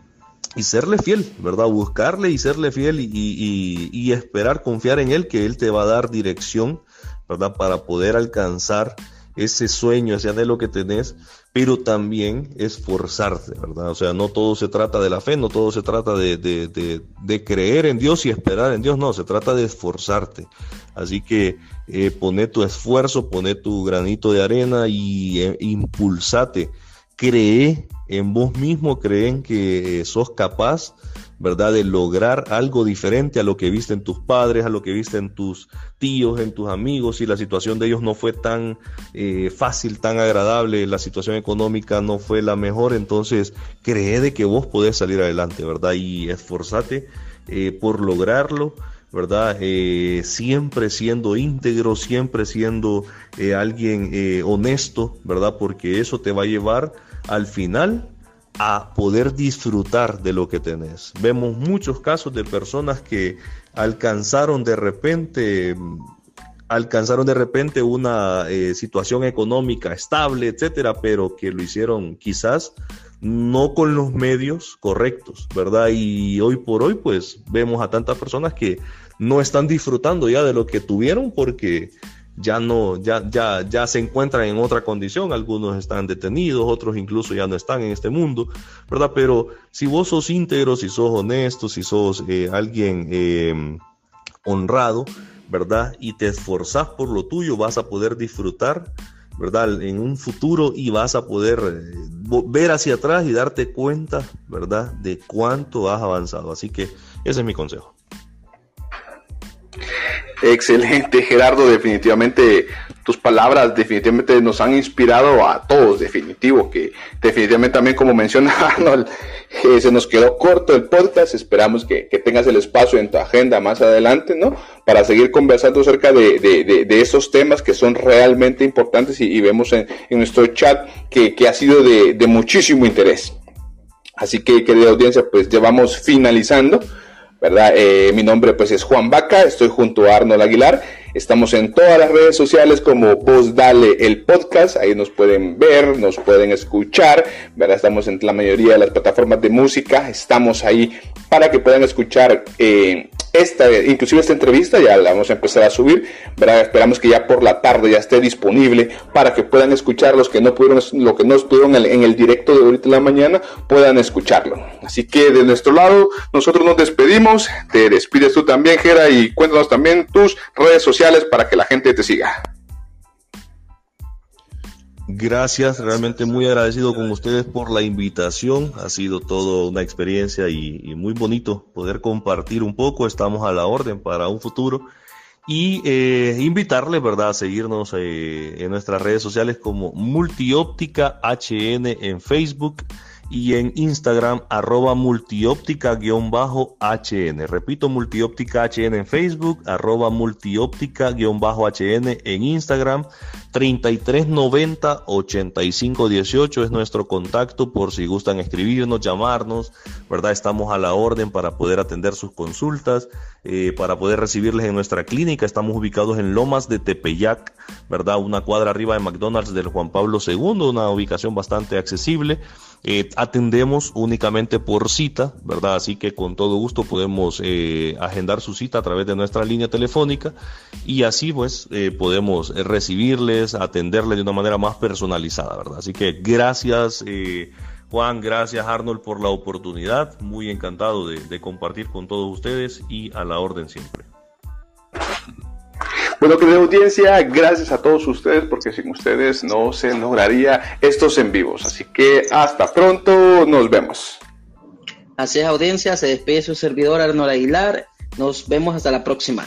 y serle fiel, ¿verdad? Buscarle y serle fiel y, esperar, confiar en Él, que Él te va a dar dirección, ¿verdad? Para poder alcanzar ese sueño, ese anhelo que tenés, pero también esforzarte, ¿verdad? O sea, no todo se trata de la fe, no todo se trata de, de, creer en Dios y esperar en Dios, no, se trata de esforzarte. Así que eh, pone tu esfuerzo, pone tu granito de arena y eh, impulsate cree en vos mismo, creen que sos capaz, ¿verdad?, de lograr algo diferente a lo que viste en tus padres, a lo que viste en tus tíos, en tus amigos, y la situación de ellos no fue tan eh, fácil, tan agradable, la situación económica no fue la mejor, entonces cree de que vos podés salir adelante, ¿verdad? Y esforzate eh, por lograrlo. ¿verdad? Eh, siempre siendo íntegro, siempre siendo alguien honesto, ¿verdad? Porque eso te va a llevar al final a poder disfrutar de lo que tenés. Vemos muchos casos de personas que alcanzaron de repente alcanzaron de repente una eh, situación económica estable, etcétera, pero que lo hicieron quizás no con los medios correctos, ¿verdad? Y hoy por hoy, pues vemos a tantas personas que no están disfrutando ya de lo que tuvieron porque ya no, ya, ya, ya se encuentran en otra condición, algunos están detenidos, otros incluso ya no están en este mundo, ¿verdad? Pero si vos sos íntegro, si sos honesto, si sos eh, alguien em, honrado, ¿verdad? Y te esforzás por lo tuyo, vas a poder disfrutar, ¿verdad? En un futuro y vas a poder eh, ver hacia atrás y darte cuenta, ¿verdad? De cuánto has avanzado. Así que ese es mi consejo. Excelente, Gerardo. Definitivamente tus palabras definitivamente nos han inspirado a todos, definitivo, que definitivamente también como menciona Arnold, eh, se nos quedó corto el podcast, esperamos que, tengas el espacio en tu agenda más adelante, ¿no? Para seguir conversando acerca de, de, esos temas que son realmente importantes y, vemos en, nuestro chat que, que ha sido de, muchísimo interés. Así que, querida audiencia, pues ya vamos finalizando. ¿Verdad? Eh, mi nombre pues es Juan Vaca, estoy junto a Arnold Aguilar, estamos en todas las redes sociales como Voz Dale el podcast, ahí nos pueden ver, nos pueden escuchar, ¿verdad? Estamos en la mayoría de las plataformas de música, estamos ahí para que puedan escuchar eh, esta, inclusive esta entrevista ya la vamos a empezar a subir, ¿verdad? Esperamos que ya por la tarde ya esté disponible para que puedan escuchar los que no pudieron, lo que no estuvieron en el, directo de ahorita en la mañana, puedan escucharlo. Así que de nuestro lado, nosotros nos despedimos, te despides tú también, Gera, y cuéntanos también tus redes sociales para que la gente te siga. Gracias, realmente muy agradecido con ustedes por la invitación. Ha sido todo una experiencia y, muy bonito poder compartir un poco. Estamos a la orden para un futuro y eh, invitarles, ¿verdad?, a seguirnos eh, en nuestras redes sociales como Multióptica HN en Facebook y en Instagram arroba multióptica-hn. Repito, multióptica HN en Facebook, arroba multióptica-hn en Instagram. 3390 8518 es nuestro contacto por si gustan escribirnos, llamarnos, ¿verdad? Estamos a la orden para poder atender sus consultas, eh, para poder recibirles en nuestra clínica. Estamos ubicados en Lomas de Tepeyac, ¿verdad? Una cuadra arriba de McDonald's del Juan Pablo II, una ubicación bastante accesible. Eh, atendemos únicamente por cita, ¿verdad? Así que con todo gusto podemos eh, agendar su cita a través de nuestra línea telefónica y así pues eh, podemos recibirles, atenderles de una manera más personalizada, ¿verdad? Así que gracias Juan, gracias Arnold por la oportunidad, muy encantado de compartir con todos ustedes y a la orden siempre. Bueno, querida audiencia, gracias a todos ustedes porque sin ustedes no se lograría estos en vivos. Así que hasta pronto, nos vemos. Así es, audiencia, se despide su servidor Arnold Aguilar. Nos vemos hasta la próxima.